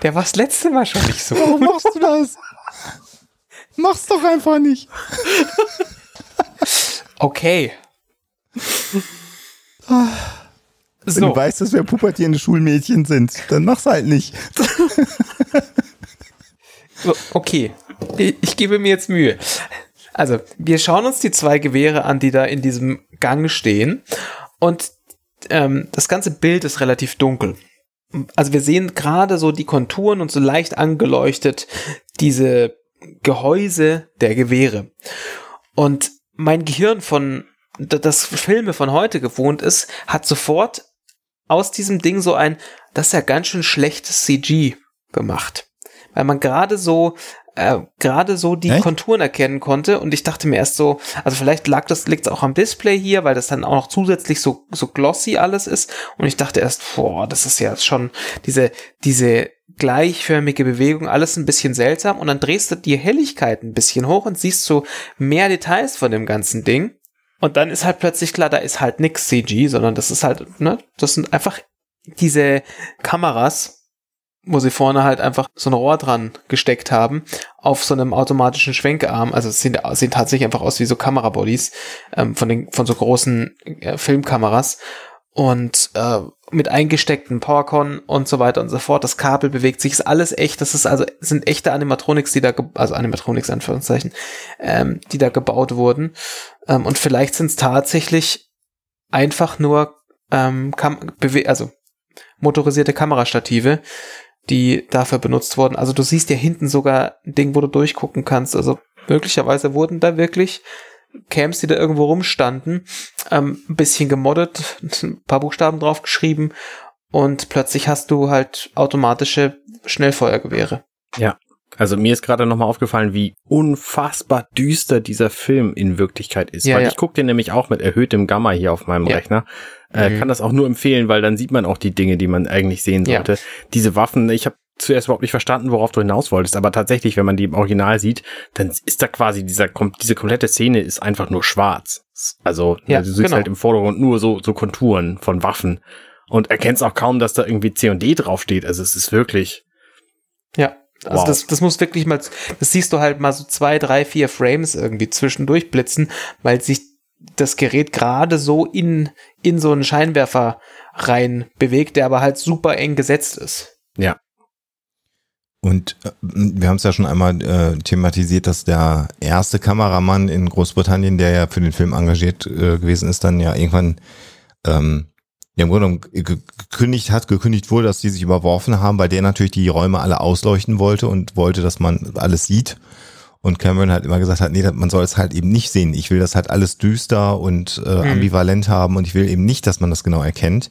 Der war das letzte Mal schon nicht so. warum machst du das? Mach's doch einfach nicht. Okay. Wenn So, du weißt, dass wir pubertierende Schulmädchen sind, dann mach's halt nicht. okay. Ich, gebe mir jetzt Mühe. Also, wir schauen uns die zwei Gewehre an, die da in diesem Gang stehen. Und ähm, das ganze Bild ist relativ dunkel. Also wir sehen gerade so die Konturen und so leicht angeleuchtet diese Gehäuse der Gewehre. Und mein Gehirn von, das Filme von heute gewohnt ist, hat sofort aus diesem Ding so ein, das ist ja ganz schön schlechtes CG gemacht. Weil man gerade so, äh, gerade so die Echt? Konturen erkennen konnte und ich dachte mir erst so, also vielleicht lag das, liegt auch am Display hier, weil das dann auch noch zusätzlich so, so glossy alles ist und ich dachte erst, boah, das ist ja schon diese, diese gleichförmige Bewegung, alles ein bisschen seltsam und dann drehst du die Helligkeit ein bisschen hoch und siehst so mehr Details von dem ganzen Ding und dann ist halt plötzlich klar, da ist halt nix CG, sondern das ist halt, ne, das sind einfach diese Kameras, wo sie vorne halt einfach so ein Rohr dran gesteckt haben, auf so einem automatischen Schwenkarm. Also es sehen, sehen tatsächlich einfach aus wie so Kamerabodies ähm, von den von so großen äh, Filmkameras und äh, mit eingesteckten Powercon und so weiter und so fort. Das Kabel bewegt sich, ist alles echt. Das ist also sind echte Animatronics, die da also Animatronics Anführungszeichen, ähm, die da gebaut wurden. Ähm, und vielleicht sind es tatsächlich einfach nur ähm, Kam also motorisierte Kamerastative, die dafür benutzt wurden. Also du siehst ja hinten sogar ein Ding, wo du durchgucken kannst. Also möglicherweise wurden da wirklich Cams, die da irgendwo rumstanden, ähm, ein bisschen gemoddet, ein paar Buchstaben draufgeschrieben und plötzlich hast du halt automatische Schnellfeuergewehre. Also mir ist gerade nochmal aufgefallen, wie unfassbar düster dieser Film in Wirklichkeit ist. Ja, weil ja. ich gucke den nämlich auch mit erhöhtem Gamma hier auf meinem Ja. Rechner. Äh, Mhm. Kann das auch nur empfehlen, weil dann sieht man auch die Dinge, die man eigentlich sehen Ja. sollte. Diese Waffen, ich habe zuerst überhaupt nicht verstanden, worauf du hinaus wolltest, aber tatsächlich, wenn man die im Original sieht, dann ist da quasi dieser diese komplette Szene ist einfach nur schwarz. Also Ja, du siehst genau. halt im Vordergrund nur so so Konturen von Waffen und erkennst auch kaum, dass da irgendwie C und D draufsteht. Also es ist wirklich Ja. Also Wow. das, das muss wirklich mal, das siehst du halt mal so zwei, drei, vier Frames irgendwie zwischendurch blitzen, weil sich das Gerät gerade so in, in so einen Scheinwerfer rein bewegt, der aber halt super eng gesetzt ist. Und äh, wir haben es ja schon einmal äh, thematisiert, dass der erste Kameramann in Großbritannien, der ja für den Film engagiert äh, gewesen ist, dann ja irgendwann ähm, ja, im Grunde gekündigt hat, gekündigt wurde, dass die sich überworfen haben, weil der natürlich die Räume alle ausleuchten wollte und wollte, dass man alles sieht. Und Cameron halt immer gesagt hat, nee, man soll es halt eben nicht sehen. Ich will das halt alles düster und äh, Mhm. ambivalent haben und ich will eben nicht, dass man das genau erkennt.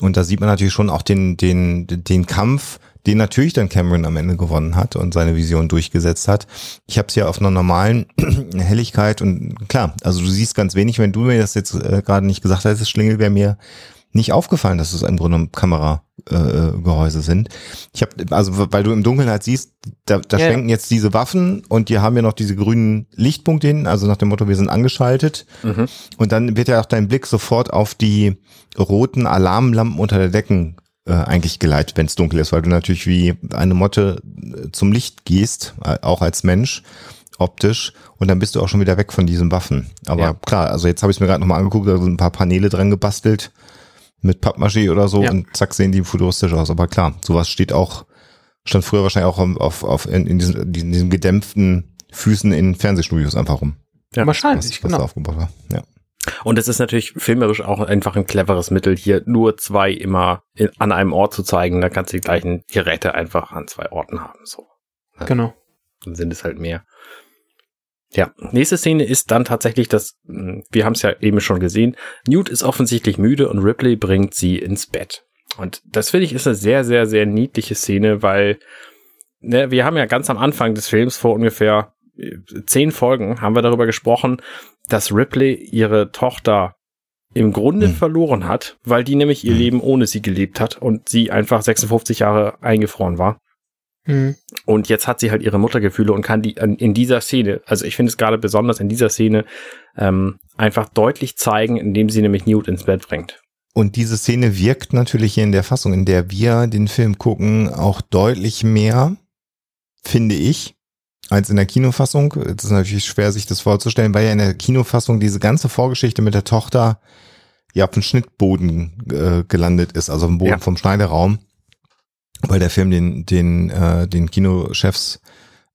Und da sieht man natürlich schon auch den, den, den Kampf, den natürlich dann Cameron am Ende gewonnen hat und seine Vision durchgesetzt hat. Ich habe es ja auf einer normalen Helligkeit und klar, also du siehst ganz wenig, wenn du mir das jetzt äh, gerade nicht gesagt hättest, Schlingel, wäre mir nicht aufgefallen, dass es im Grunde Kameragehäuse äh, sind. Ich habe, also weil du im Dunkeln halt siehst, da, da Ja, ja. schwenken jetzt diese Waffen und die haben ja noch diese grünen Lichtpunkte hinten, also nach dem Motto, wir sind angeschaltet. Mhm. Und dann wird ja auch dein Blick sofort auf die roten Alarmlampen unter der Decken äh, eigentlich geleitet, wenn es dunkel ist, weil du natürlich wie eine Motte äh, zum Licht gehst, äh, auch als Mensch, optisch, und dann bist du auch schon wieder weg von diesen Waffen. Aber Ja. klar, also jetzt habe ich es mir gerade nochmal angeguckt, da sind ein paar Paneele dran gebastelt mit Pappmaché oder so Ja. und zack sehen die futuristisch aus. Aber klar, sowas steht auch, stand früher wahrscheinlich auch auf, auf, auf in, in, diesen, in diesen gedämpften Füßen in Fernsehstudios einfach rum. Ja, Wahrscheinlich, was, was genau. da aufgebaut war. Ja. Und es ist natürlich filmerisch auch einfach ein cleveres Mittel, hier nur zwei immer in, an einem Ort zu zeigen. Da kannst du die gleichen Geräte einfach an zwei Orten haben. So. Genau. Dann sind es halt mehr. Ja, nächste Szene ist dann tatsächlich das, hm, wir haben es ja eben schon gesehen, Newt ist offensichtlich müde und Ripley bringt sie ins Bett. Und das finde ich ist eine sehr, sehr, sehr niedliche Szene, weil ne, wir haben ja ganz am Anfang des Films vor ungefähr äh, zehn Folgen haben wir darüber gesprochen, dass Ripley ihre Tochter im Grunde Hm. verloren hat, weil die nämlich ihr Hm. Leben ohne sie gelebt hat und sie einfach 56 Jahre eingefroren war. Mhm. Und jetzt hat sie halt ihre Muttergefühle und kann die in dieser Szene, also ich finde es gerade besonders in dieser Szene, ähm, einfach deutlich zeigen, indem sie nämlich Newt ins Bett bringt. Und diese Szene wirkt natürlich hier in der Fassung, in der wir den Film gucken, auch deutlich mehr, finde ich, als in der Kinofassung. Es ist natürlich schwer, sich das vorzustellen, weil ja in der Kinofassung diese ganze Vorgeschichte mit der Tochter ja auf dem Schnittboden äh, gelandet ist, also am Boden Ja. vom Schneideraum, weil der Film den, den, äh, den Kinochefs,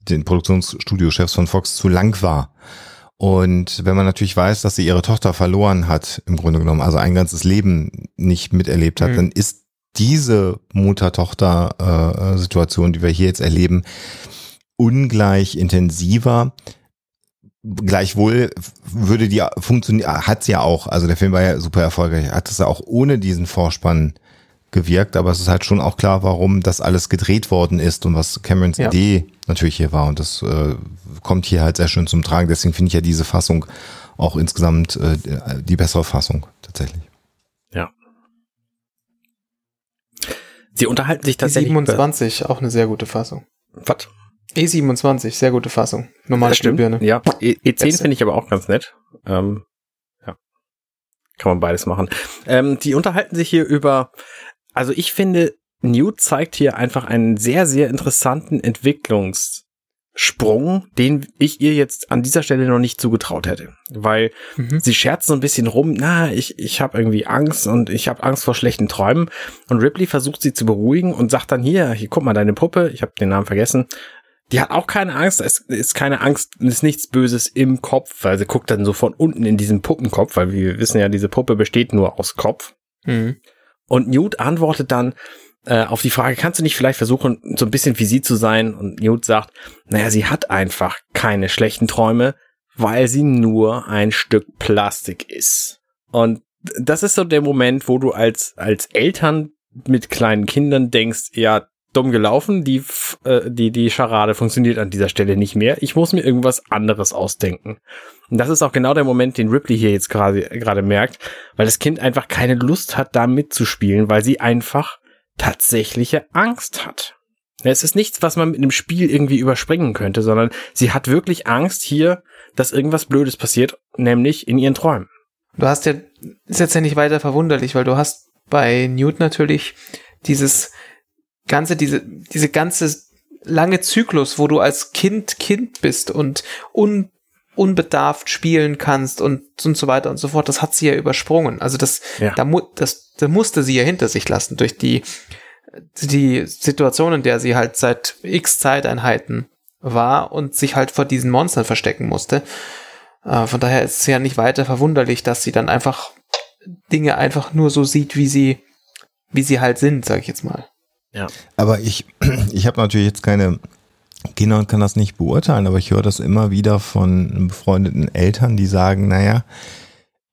den Produktionsstudiochefs von Fox zu lang war. Und wenn man natürlich weiß, dass sie ihre Tochter verloren hat, im Grunde genommen, also ein ganzes Leben nicht miterlebt hat, Mhm. dann ist diese Mutter-Tochter-Situation, die wir hier jetzt erleben, ungleich intensiver. Gleichwohl würde die funktionieren, hat sie ja auch, also der Film war ja super erfolgreich, hat es ja auch ohne diesen Vorspann gewirkt, aber es ist halt schon auch klar, warum das alles gedreht worden ist und was Camerons Ja. Idee natürlich hier war und das äh, kommt hier halt sehr schön zum Tragen. Deswegen finde ich ja diese Fassung auch insgesamt äh, die bessere Fassung tatsächlich. Sie unterhalten sich tatsächlich. E27, auch eine sehr gute Fassung. Was? E27, sehr gute Fassung. Normale. Glühbirne. Ja, E- E10 Beste. finde ich aber auch ganz nett. Ähm, ja. Kann man beides machen. Ähm, die unterhalten sich hier über, also ich finde, Newt zeigt hier einfach einen sehr, sehr interessanten Entwicklungssprung, den ich ihr jetzt an dieser Stelle noch nicht zugetraut hätte. Weil Mhm. sie scherzt so ein bisschen rum, na, ich, ich habe irgendwie Angst und ich habe Angst vor schlechten Träumen. Und Ripley versucht sie zu beruhigen und sagt dann hier, hier guck mal deine Puppe, ich habe den Namen vergessen. Die hat auch keine Angst, es ist keine Angst, es ist nichts Böses im Kopf, weil sie guckt dann so von unten in diesen Puppenkopf, weil wir wissen ja, diese Puppe besteht nur aus Kopf. Mhm. Und Newt antwortet dann äh, auf die Frage, kannst du nicht vielleicht versuchen, so ein bisschen wie sie zu sein? Und Newt sagt, naja, sie hat einfach keine schlechten Träume, weil sie nur ein Stück Plastik ist. Und das ist so der Moment, wo du als, als Eltern mit kleinen Kindern denkst, ja, dumm gelaufen, die, äh, die, die Scharade funktioniert an dieser Stelle nicht mehr. Ich muss mir irgendwas anderes ausdenken. Und das ist auch genau der Moment, den Ripley hier jetzt gerade merkt, weil das Kind einfach keine Lust hat, da mitzuspielen, weil sie einfach tatsächliche Angst hat. Es ist nichts, was man mit einem Spiel irgendwie überspringen könnte, sondern sie hat wirklich Angst hier, dass irgendwas Blödes passiert, nämlich in ihren Träumen. Du hast ja, ist jetzt ja nicht weiter verwunderlich, weil du hast bei Newt natürlich dieses ganze, diese, diese ganze lange Zyklus, wo du als Kind Kind bist und un, unbedarft spielen kannst und, und so weiter und so fort, das hat sie ja übersprungen. Also das, Ja. da, mu das, da musste sie ja hinter sich lassen durch die, die Situation, in der sie halt seit x Zeiteinheiten war und sich halt vor diesen Monstern verstecken musste. Äh, von daher ist es ja nicht weiter verwunderlich, dass sie dann einfach Dinge einfach nur so sieht, wie sie, wie sie halt sind, sag ich jetzt mal. Aber ich, ich habe natürlich jetzt keine Kinder und kann das nicht beurteilen, aber ich höre das immer wieder von befreundeten Eltern, die sagen, naja,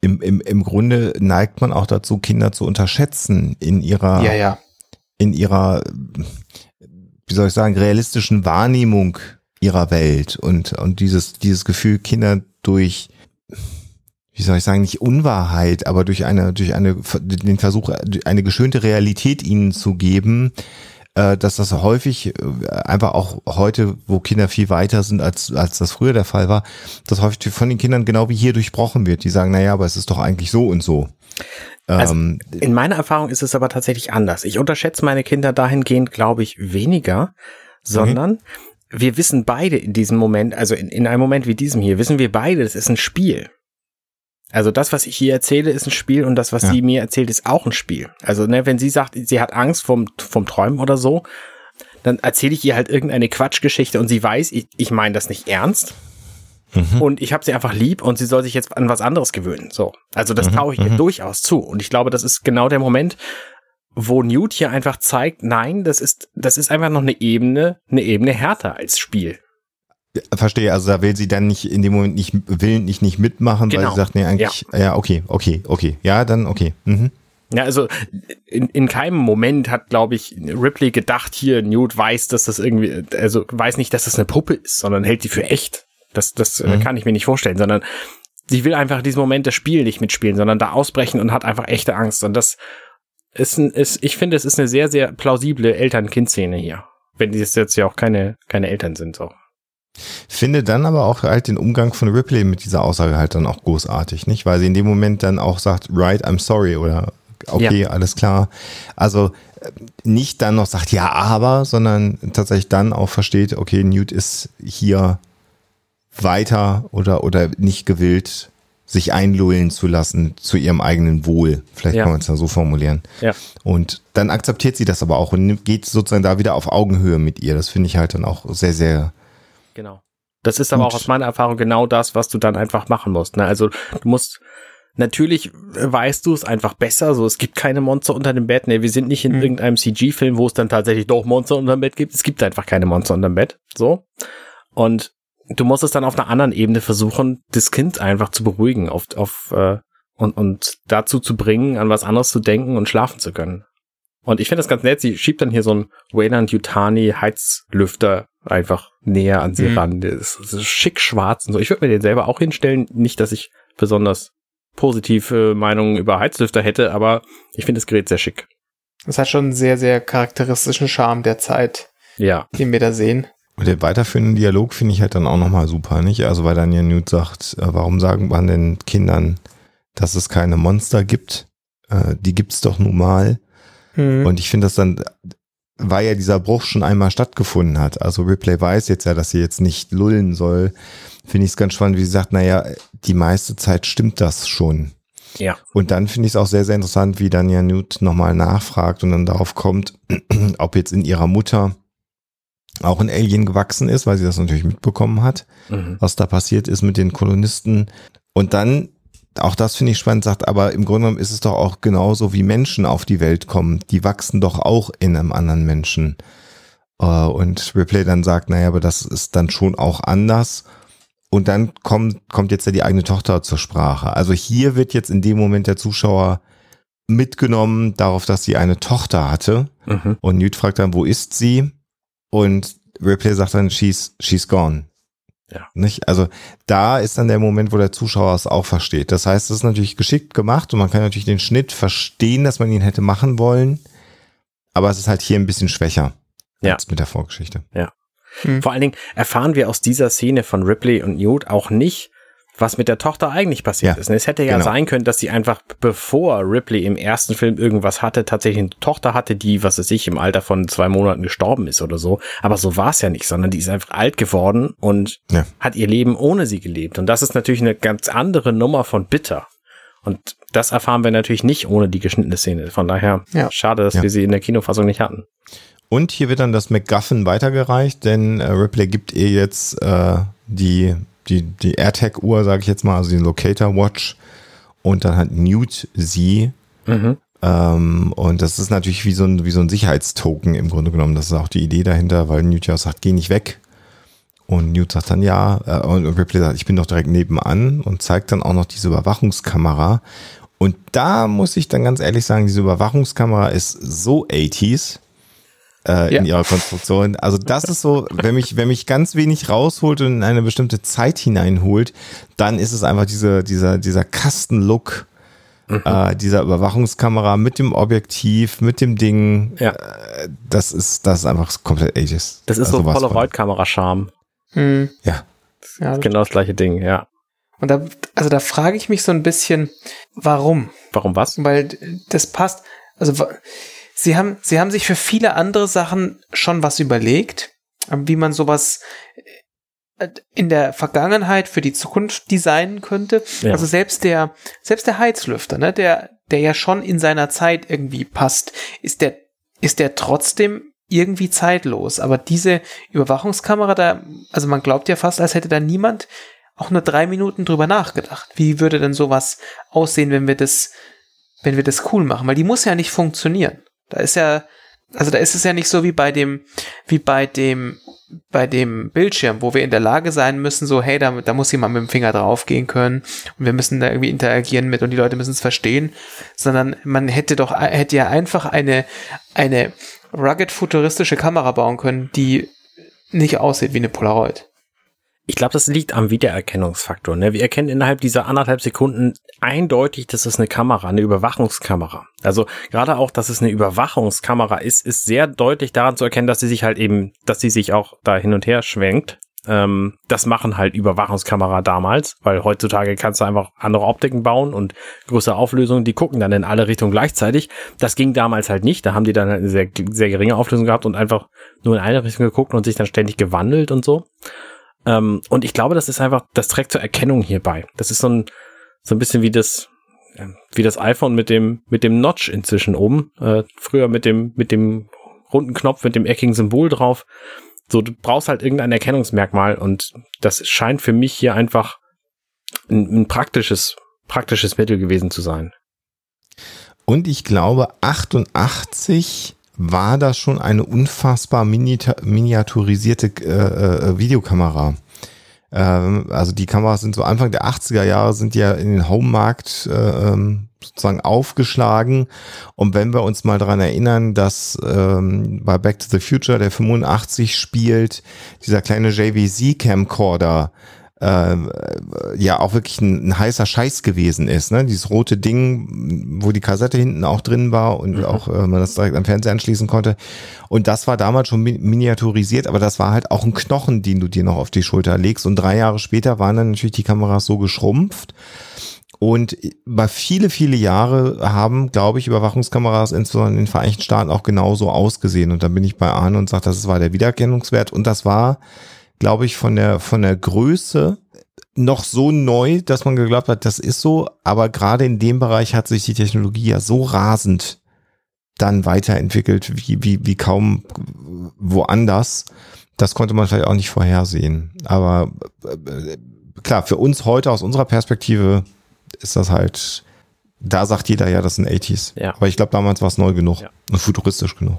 im, im, im Grunde neigt man auch dazu, Kinder zu unterschätzen in ihrer, Ja, ja. in ihrer, wie soll ich sagen, realistischen Wahrnehmung ihrer Welt und, und dieses, dieses Gefühl, Kinder durch, wie soll ich sagen, nicht Unwahrheit, aber durch eine, durch eine, den Versuch, eine geschönte Realität ihnen zu geben, äh, dass das häufig äh, einfach auch heute, wo Kinder viel weiter sind, als, als das früher der Fall war, dass häufig von den Kindern genau wie hier durchbrochen wird. Die sagen, naja, aber es ist doch eigentlich so und so. Also, Ähm, In meiner Erfahrung ist es aber tatsächlich anders. Ich unterschätze meine Kinder dahingehend, glaube ich, weniger, sondern wir wissen beide in diesem Moment, also in, in einem Moment wie diesem hier, wissen wir beide, das ist ein Spiel. Also das, was ich hier erzähle, ist ein Spiel und das, was Ja. sie mir erzählt, ist auch ein Spiel. Also ne, wenn sie sagt, sie hat Angst vom, vom Träumen oder so, dann erzähle ich ihr halt irgendeine Quatschgeschichte und sie weiß, ich, ich meine das nicht ernst. Mhm. Und ich habe sie einfach lieb und sie soll sich jetzt an was anderes gewöhnen. So. Also das mhm. traue ich ihr mhm. durchaus zu. Und ich glaube, das ist genau der Moment, wo Newt hier einfach zeigt, nein, das ist, das ist einfach noch eine Ebene, eine Ebene härter als Spiel. Verstehe, also da will sie dann nicht in dem Moment nicht, will nicht, mitmachen, genau. weil sie sagt, nee, eigentlich, ja. ja, okay, okay, okay, ja, dann okay. Mhm. Ja, also in, in keinem Moment hat, glaube ich, Ripley gedacht, hier, Newt weiß, dass das irgendwie, also weiß nicht, dass das eine Puppe ist, sondern hält die für echt. Das, das äh, mhm. kann ich mir nicht vorstellen, sondern sie will einfach diesen Moment das Spiel nicht mitspielen, sondern da ausbrechen und hat einfach echte Angst. Und das ist, ein, ist ich finde, es ist eine sehr, sehr plausible Eltern-Kind-Szene hier. Wenn die jetzt ja auch keine, keine Eltern sind, so. Finde dann aber auch halt den Umgang von Ripley mit dieser Aussage halt dann auch großartig, nicht? Weil sie in dem Moment dann auch sagt, right, I'm sorry oder okay, ja. alles klar. Also äh, nicht dann noch sagt, ja, aber, sondern tatsächlich dann auch versteht, okay, Newt ist hier weiter oder, oder nicht gewillt, sich einlullen zu lassen zu ihrem eigenen Wohl. Vielleicht ja. kann man es ja so formulieren. Ja. Und dann akzeptiert sie das aber auch und geht sozusagen da wieder auf Augenhöhe mit ihr. Das finde ich halt dann auch sehr, sehr. Genau. Das ist aber auch aus meiner Erfahrung genau das, was du dann einfach machen musst. Ne? Also du musst Natürlich weißt du es einfach besser, so es gibt keine Monster unter dem Bett. Ne, wir sind nicht in mhm. irgendeinem CG-Film, wo es dann tatsächlich doch Monster unter dem Bett gibt. Es gibt einfach keine Monster unter dem Bett. So. Und du musst es dann auf einer anderen Ebene versuchen, das Kind einfach zu beruhigen, auf, auf äh, und, und dazu zu bringen, an was anderes zu denken und schlafen zu können. Und ich finde das ganz nett, sie schiebt dann hier so einen Wayland Yutani Heizlüfter einfach näher an sie mhm. ran. Der ist, das ist schick schwarz und so. Ich würde mir den selber auch hinstellen. Nicht, dass ich besonders positive Meinungen über Heizlüfter hätte, aber ich finde das Gerät sehr schick. Das hat schon einen sehr, sehr charakteristischen Charme der Zeit, ja. den wir da sehen. Und den weiterführenden Dialog finde ich halt dann auch nochmal super, nicht? Also weil dann ja Newt sagt, äh, warum sagen man den Kindern, dass es keine Monster gibt? Äh, die gibt's doch nun mal. Mhm. Und ich finde das dann, weil ja dieser Bruch schon einmal stattgefunden hat. Also Ripley weiß jetzt ja, dass sie jetzt nicht lullen soll finde ich es ganz spannend, wie sie sagt, naja, die meiste Zeit stimmt das schon. Ja. Und dann finde ich es auch sehr, sehr interessant, wie dann ja Newt nochmal nachfragt und dann darauf kommt, ob jetzt in ihrer Mutter auch ein Alien gewachsen ist, weil sie das natürlich mitbekommen hat, mhm. was da passiert ist mit den Kolonisten. Und dann, auch das finde ich spannend, sagt, aber im Grunde genommen ist es doch auch genauso, wie Menschen auf die Welt kommen. Die wachsen doch auch in einem anderen Menschen. Äh, und Ripley dann sagt, naja, aber das ist dann schon auch anders. Und dann kommt, kommt jetzt ja die eigene Tochter zur Sprache. Also hier wird jetzt in dem Moment der Zuschauer mitgenommen darauf, dass sie eine Tochter hatte. Mhm. Und Newt fragt dann, wo ist sie? Und Ripley sagt dann, she's, she's gone. Ja. Nicht? Also da ist dann der Moment, wo der Zuschauer es auch versteht. Das heißt, es ist natürlich geschickt gemacht und man kann natürlich den Schnitt verstehen, dass man ihn hätte machen wollen. Aber es ist halt hier ein bisschen schwächer ja. als mit der Vorgeschichte. Ja. Mhm. Vor allen Dingen erfahren wir aus dieser Szene von Ripley und Newt auch nicht, was mit der Tochter eigentlich passiert ja, ist. es hätte ja genau. sein können, dass sie einfach, bevor Ripley im ersten Film irgendwas hatte, tatsächlich eine Tochter hatte, die, was weiß ich, im Alter von zwei Monaten gestorben ist oder so. Aber so war es ja nicht, sondern die ist einfach alt geworden und ja. hat ihr Leben ohne sie gelebt. Und das ist natürlich eine ganz andere Nummer von bitter. Und das erfahren wir natürlich nicht ohne die geschnittene Szene. Von daher ja. schade, dass wir sie in der Kinofassung nicht hatten. Und hier wird dann das MacGuffin weitergereicht, denn äh, Ripley gibt ihr jetzt äh, die, die, die AirTag-Uhr, sage ich jetzt mal, also den Locator Watch. Und dann hat Newt sie. Mhm. Ähm, und das ist natürlich wie so, ein, wie so ein Sicherheitstoken im Grunde genommen. Das ist auch die Idee dahinter, weil Newt ja sagt, geh nicht weg. Und Newt sagt dann ja, äh, und Ripley sagt, ich bin doch direkt nebenan und zeigt dann auch noch diese Überwachungskamera. Und da muss ich dann ganz ehrlich sagen, diese Überwachungskamera ist so 80s äh, ja. in ihrer Konstruktion. Also das ist so, wenn mich, wenn mich ganz wenig rausholt und in eine bestimmte Zeit hineinholt, dann ist es einfach diese, dieser, dieser Kastenlook. Mhm. Äh, dieser Überwachungskamera mit dem Objektiv, mit dem Ding, ja. Äh, das ist, das ist einfach komplett ages. Das ist also so Polaroid-Kamera-Charme. Hm. Ja. ja. Genau das gleiche Ding, ja. Und da, also da frage ich mich so ein bisschen, warum? Warum was? Weil das passt, also Sie haben, sie haben sich für viele andere Sachen schon was überlegt, wie man sowas äh, in der Vergangenheit für die Zukunft designen könnte. Ja. Also selbst der, selbst der Heizlüfter, ne, der, der ja schon in seiner Zeit irgendwie passt, ist der, ist der trotzdem irgendwie zeitlos. Aber diese Überwachungskamera da, also man glaubt ja fast, als hätte da niemand auch nur drei Minuten drüber nachgedacht. Wie würde denn sowas aussehen, wenn wir das, wenn wir das cool machen? Weil die muss ja nicht funktionieren. Da ist ja, also da ist es ja nicht so wie bei dem, wie bei dem, bei dem Bildschirm, wo wir in der Lage sein müssen, so, hey, da, da muss jemand mit dem Finger draufgehen können und wir müssen da irgendwie interagieren mit und die Leute müssen es verstehen, sondern man hätte doch, hätte ja einfach eine, eine rugged futuristische Kamera bauen können, die nicht aussieht wie eine Polaroid. Ich glaube, das liegt am Wiedererkennungsfaktor. Ne? Wir erkennen innerhalb dieser anderthalb Sekunden eindeutig, dass es eine Kamera, eine Überwachungskamera. Also gerade auch, dass es eine Überwachungskamera ist, ist sehr deutlich daran zu erkennen, dass sie sich halt eben, dass sie sich auch da hin und her schwenkt. Ähm, das machen halt Überwachungskamera damals, weil heutzutage kannst du einfach andere Optiken bauen und größere Auflösungen, die gucken dann in alle Richtungen gleichzeitig. Das ging damals halt nicht. Da haben die dann halt eine sehr, sehr geringe Auflösung gehabt und einfach nur in eine Richtung geguckt und sich dann ständig gewandelt und so. Ähm, und ich glaube, das ist einfach, das trägt zur Erkennung hierbei. Das ist so ein, so ein bisschen wie das, ähm, wie das iPhone mit dem, mit dem Notch inzwischen oben. Äh, früher mit dem, mit dem runden Knopf, mit dem eckigen Symbol drauf. So, du brauchst halt irgendein Erkennungsmerkmal und das scheint für mich hier einfach ein, ein praktisches, praktisches Mittel gewesen zu sein. Und ich glaube, 88 war das schon eine unfassbar miniaturisierte äh, äh, Videokamera. Ähm, also die Kameras sind so Anfang der 80er Jahre sind ja in den Home-Markt äh, ähm, sozusagen aufgeschlagen. Und wenn wir uns mal dran erinnern, dass ähm, bei Back to the Future der 85 spielt, dieser kleine JVC Camcorder, äh, ja auch wirklich ein, ein, heißer Scheiß gewesen ist. Ne? Dieses rote Ding, wo die Kassette hinten auch drin war und mhm. auch äh, man das direkt am Fernseher anschließen konnte. Und das war damals schon miniaturisiert, aber das war halt auch ein Knochen, den du dir noch auf die Schulter legst. Und drei Jahre später waren dann natürlich die Kameras so geschrumpft. Und bei viele, viele Jahre haben, glaube ich, Überwachungskameras insbesondere in den Vereinigten Staaten auch genauso ausgesehen. Und dann bin ich bei Arne und sage, das war der Wiedererkennungswert. Und das war glaube ich, von der, von der Größe noch so neu, dass man geglaubt hat, das ist so. Aber gerade in dem Bereich hat sich die Technologie ja so rasend dann weiterentwickelt, wie, wie, wie kaum woanders. Das konnte man vielleicht auch nicht vorhersehen. Aber äh, klar, für uns heute aus unserer Perspektive ist das halt, da sagt jeder ja, das sind 80s. Ja. Aber ich glaube, damals war es neu genug ja. und futuristisch genug.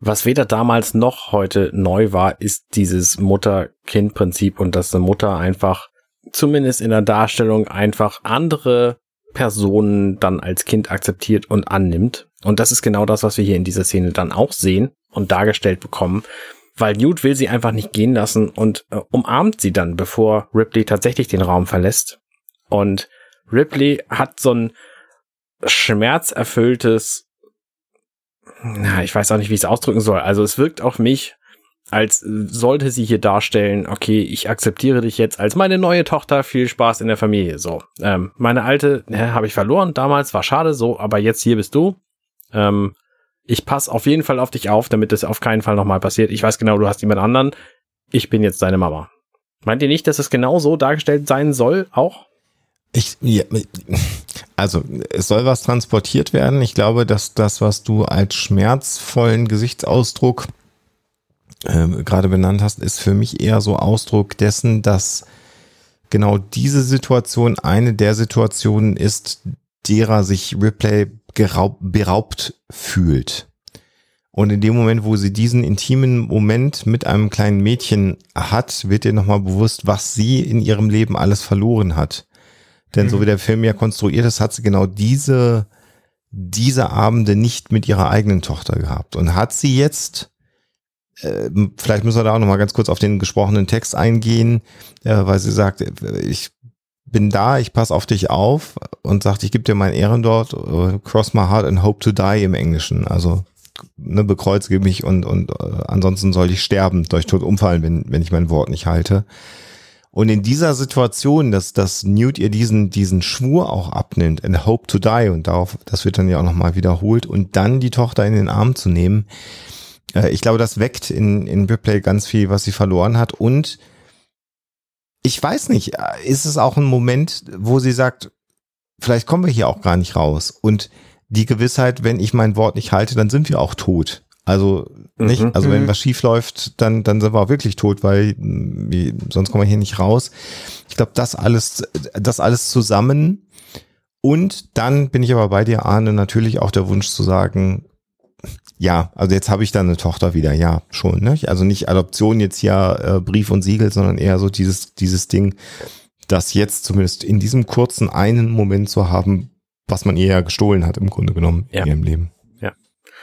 Was weder damals noch heute neu war, ist dieses Mutter-Kind-Prinzip und dass eine Mutter einfach, zumindest in der Darstellung, einfach andere Personen dann als Kind akzeptiert und annimmt. Und das ist genau das, was wir hier in dieser Szene dann auch sehen und dargestellt bekommen, weil Newt will sie einfach nicht gehen lassen und äh, umarmt sie dann, bevor Ripley tatsächlich den Raum verlässt. Und Ripley hat so ein schmerzerfülltes na, ich weiß auch nicht, wie ich es ausdrücken soll. Also es wirkt auf mich, als sollte sie hier darstellen, okay, ich akzeptiere dich jetzt als meine neue Tochter, viel Spaß in der Familie. So, ähm, meine alte ne, habe ich verloren damals, war schade, so, aber jetzt hier bist du. Ähm, ich passe auf jeden Fall auf dich auf, damit das auf keinen Fall nochmal passiert. Ich weiß genau, du hast jemand anderen. Ich bin jetzt deine Mama. Meint ihr nicht, dass es genau so dargestellt sein soll, auch? Ich, ja, also es soll was transportiert werden. Ich glaube, dass das, was du als schmerzvollen Gesichtsausdruck äh, gerade benannt hast, ist für mich eher so Ausdruck dessen, dass genau diese Situation eine der Situationen ist, derer sich Ripley geraubt, beraubt fühlt. Und in dem Moment, wo sie diesen intimen Moment mit einem kleinen Mädchen hat, wird ihr nochmal bewusst, was sie in ihrem Leben alles verloren hat. Denn mhm. so wie der Film ja konstruiert ist, hat sie genau diese, diese Abende nicht mit ihrer eigenen Tochter gehabt. Und hat sie jetzt, äh, vielleicht müssen wir da auch nochmal ganz kurz auf den gesprochenen Text eingehen, äh, weil sie sagt, ich bin da, ich passe auf dich auf und sagt, ich gebe dir mein Ehren dort, uh, cross my heart and hope to die im Englischen. Also ne, bekreuzige mich und, und uh, ansonsten soll ich sterben, durch Tod umfallen, wenn, wenn ich mein Wort nicht halte. Und in dieser Situation, dass, dass Newt ihr diesen, diesen Schwur auch abnimmt, and hope to die, und darauf, das wird dann ja auch nochmal wiederholt, und dann die Tochter in den Arm zu nehmen, äh, ich glaube, das weckt in, in Ripley ganz viel, was sie verloren hat. Und ich weiß nicht, ist es auch ein Moment, wo sie sagt, vielleicht kommen wir hier auch gar nicht raus. Und die Gewissheit, wenn ich mein Wort nicht halte, dann sind wir auch tot. Also nicht, Mhm. also wenn Mhm. was schief läuft, dann, dann sind wir auch wirklich tot, weil wie, sonst kommen wir hier nicht raus. Ich glaube, das alles, das alles zusammen. Und dann bin ich aber bei dir, Arne, natürlich auch der Wunsch zu sagen, ja, also jetzt habe ich dann eine Tochter wieder, ja, schon. Ne? Also nicht Adoption jetzt ja äh, Brief und Siegel, sondern eher so dieses, dieses Ding, das jetzt zumindest in diesem kurzen einen Moment zu haben, was man ihr ja gestohlen hat im Grunde genommen Ja. in ihrem Leben.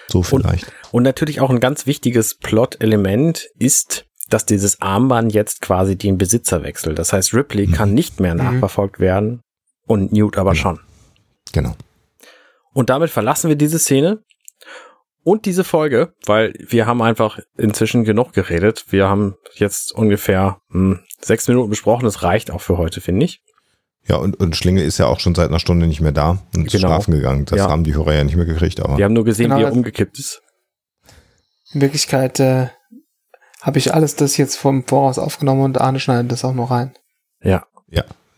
So vielleicht. Und natürlich auch ein ganz wichtiges Plot-Element ist, dass dieses Armband jetzt quasi den Besitzer wechselt. Das heißt, Ripley Mhm. kann nicht mehr nachverfolgt werden und Newt aber Genau. schon. Genau. Und damit verlassen wir diese Szene und diese Folge, weil wir haben einfach inzwischen genug geredet. Wir haben jetzt ungefähr hm, sechs Minuten besprochen. Das reicht auch für heute, finde ich. Ja, und, und Schlingel ist ja auch schon seit einer Stunde nicht mehr da und ist Genau. schlafen gegangen. Das Ja. haben die Hörer ja nicht mehr gekriegt, aber Wir haben nur gesehen, Genau, wie er das- umgekippt ist. In Wirklichkeit äh, habe ich alles das jetzt vom Voraus aufgenommen und Arne schneidet das auch noch rein. Ja,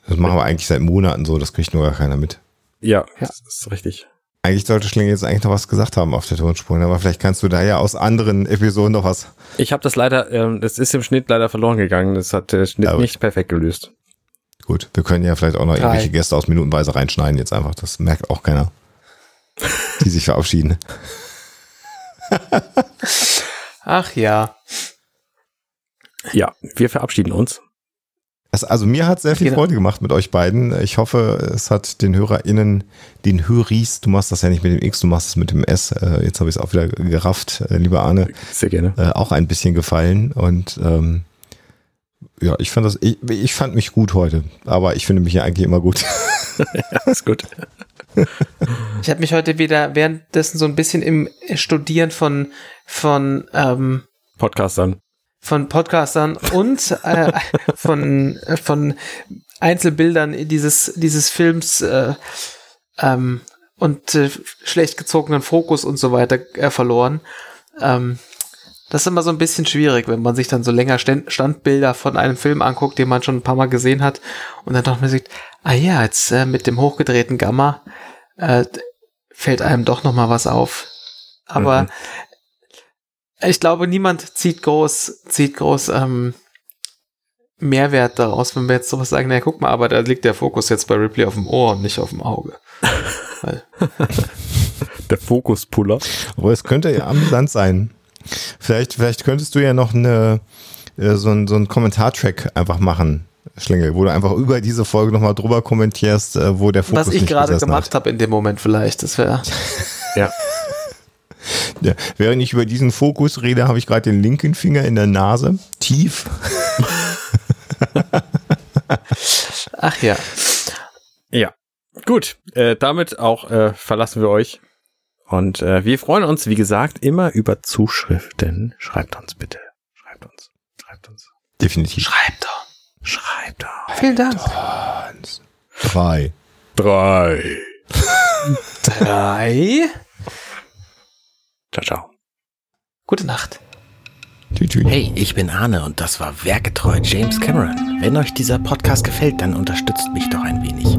das machen wir eigentlich seit Monaten so, das kriegt nur gar keiner mit. ja, Ja. das ist richtig. Eigentlich sollte Schlingel jetzt eigentlich noch was gesagt haben auf der Tonspur, aber vielleicht kannst du da ja aus anderen Episoden noch was. Ich habe das leider, ähm, das ist im Schnitt leider verloren gegangen. Das hat der Schnitt Aber- nicht perfekt gelöst. Gut, wir können ja vielleicht auch noch Drei. irgendwelche Gäste aus Minutenweise reinschneiden jetzt einfach. Das merkt auch keiner. Die sich verabschieden. Ach ja. Ja, wir verabschieden uns. Das, also mir hat sehr viel Genau. Freude gemacht mit euch beiden. Ich hoffe, es hat den HörerInnen, den Höris, du machst das ja nicht mit dem X, du machst es mit dem S. Äh, jetzt habe ich es auch wieder gerafft, äh, lieber Arne, Sehr gerne. äh, auch ein bisschen gefallen. Und ähm, ja, ich fand das, ich, ich fand mich gut heute, aber ich finde mich ja eigentlich immer gut. Ist gut. Ich habe mich heute wieder währenddessen so ein bisschen im Studieren von von ähm, Podcastern. von Podcastern und äh, von äh, von Einzelbildern dieses dieses Films äh, ähm, und äh, schlecht gezogenen Fokus und so weiter äh, verloren. Ähm, das ist immer so ein bisschen schwierig, wenn man sich dann so länger Stand Standbilder von einem Film anguckt, den man schon ein paar Mal gesehen hat und dann doch mal sieht, ah ja, jetzt äh, mit dem hochgedrehten Gamma äh, fällt einem doch noch mal was auf. Aber Mhm. ich glaube, niemand zieht groß, zieht groß ähm, Mehrwert daraus, wenn wir jetzt sowas sagen, naja, guck mal, aber da liegt der Fokus jetzt bei Ripley auf dem Ohr und nicht auf dem Auge. Der Fokuspuller. Aber es könnte ja amüsant sein. Vielleicht, vielleicht könntest du ja noch eine, äh, so ein, so ein Kommentartrack einfach machen, Schlingel, wo du einfach über diese Folge nochmal drüber kommentierst, äh, wo der Fokus was ich gerade gemacht habe in dem Moment vielleicht, das wäre Ja. Ja, während ich über diesen Fokus rede, habe ich gerade den linken Finger in der Nase, tief. Ach ja. Ja. Gut. Äh, damit auch äh, verlassen wir euch. Und äh, wir freuen uns, wie gesagt, immer über Zuschriften. Schreibt uns bitte. Schreibt uns. Schreibt uns. Definitiv. Schreibt doch. Schreibt doch. Vielen Dank. Eins, drei. Drei. Drei. Ciao, ciao. Gute Nacht. Hey, ich bin Arne und das war Werketreu James Cameron. Wenn euch dieser Podcast gefällt, dann unterstützt mich doch ein wenig.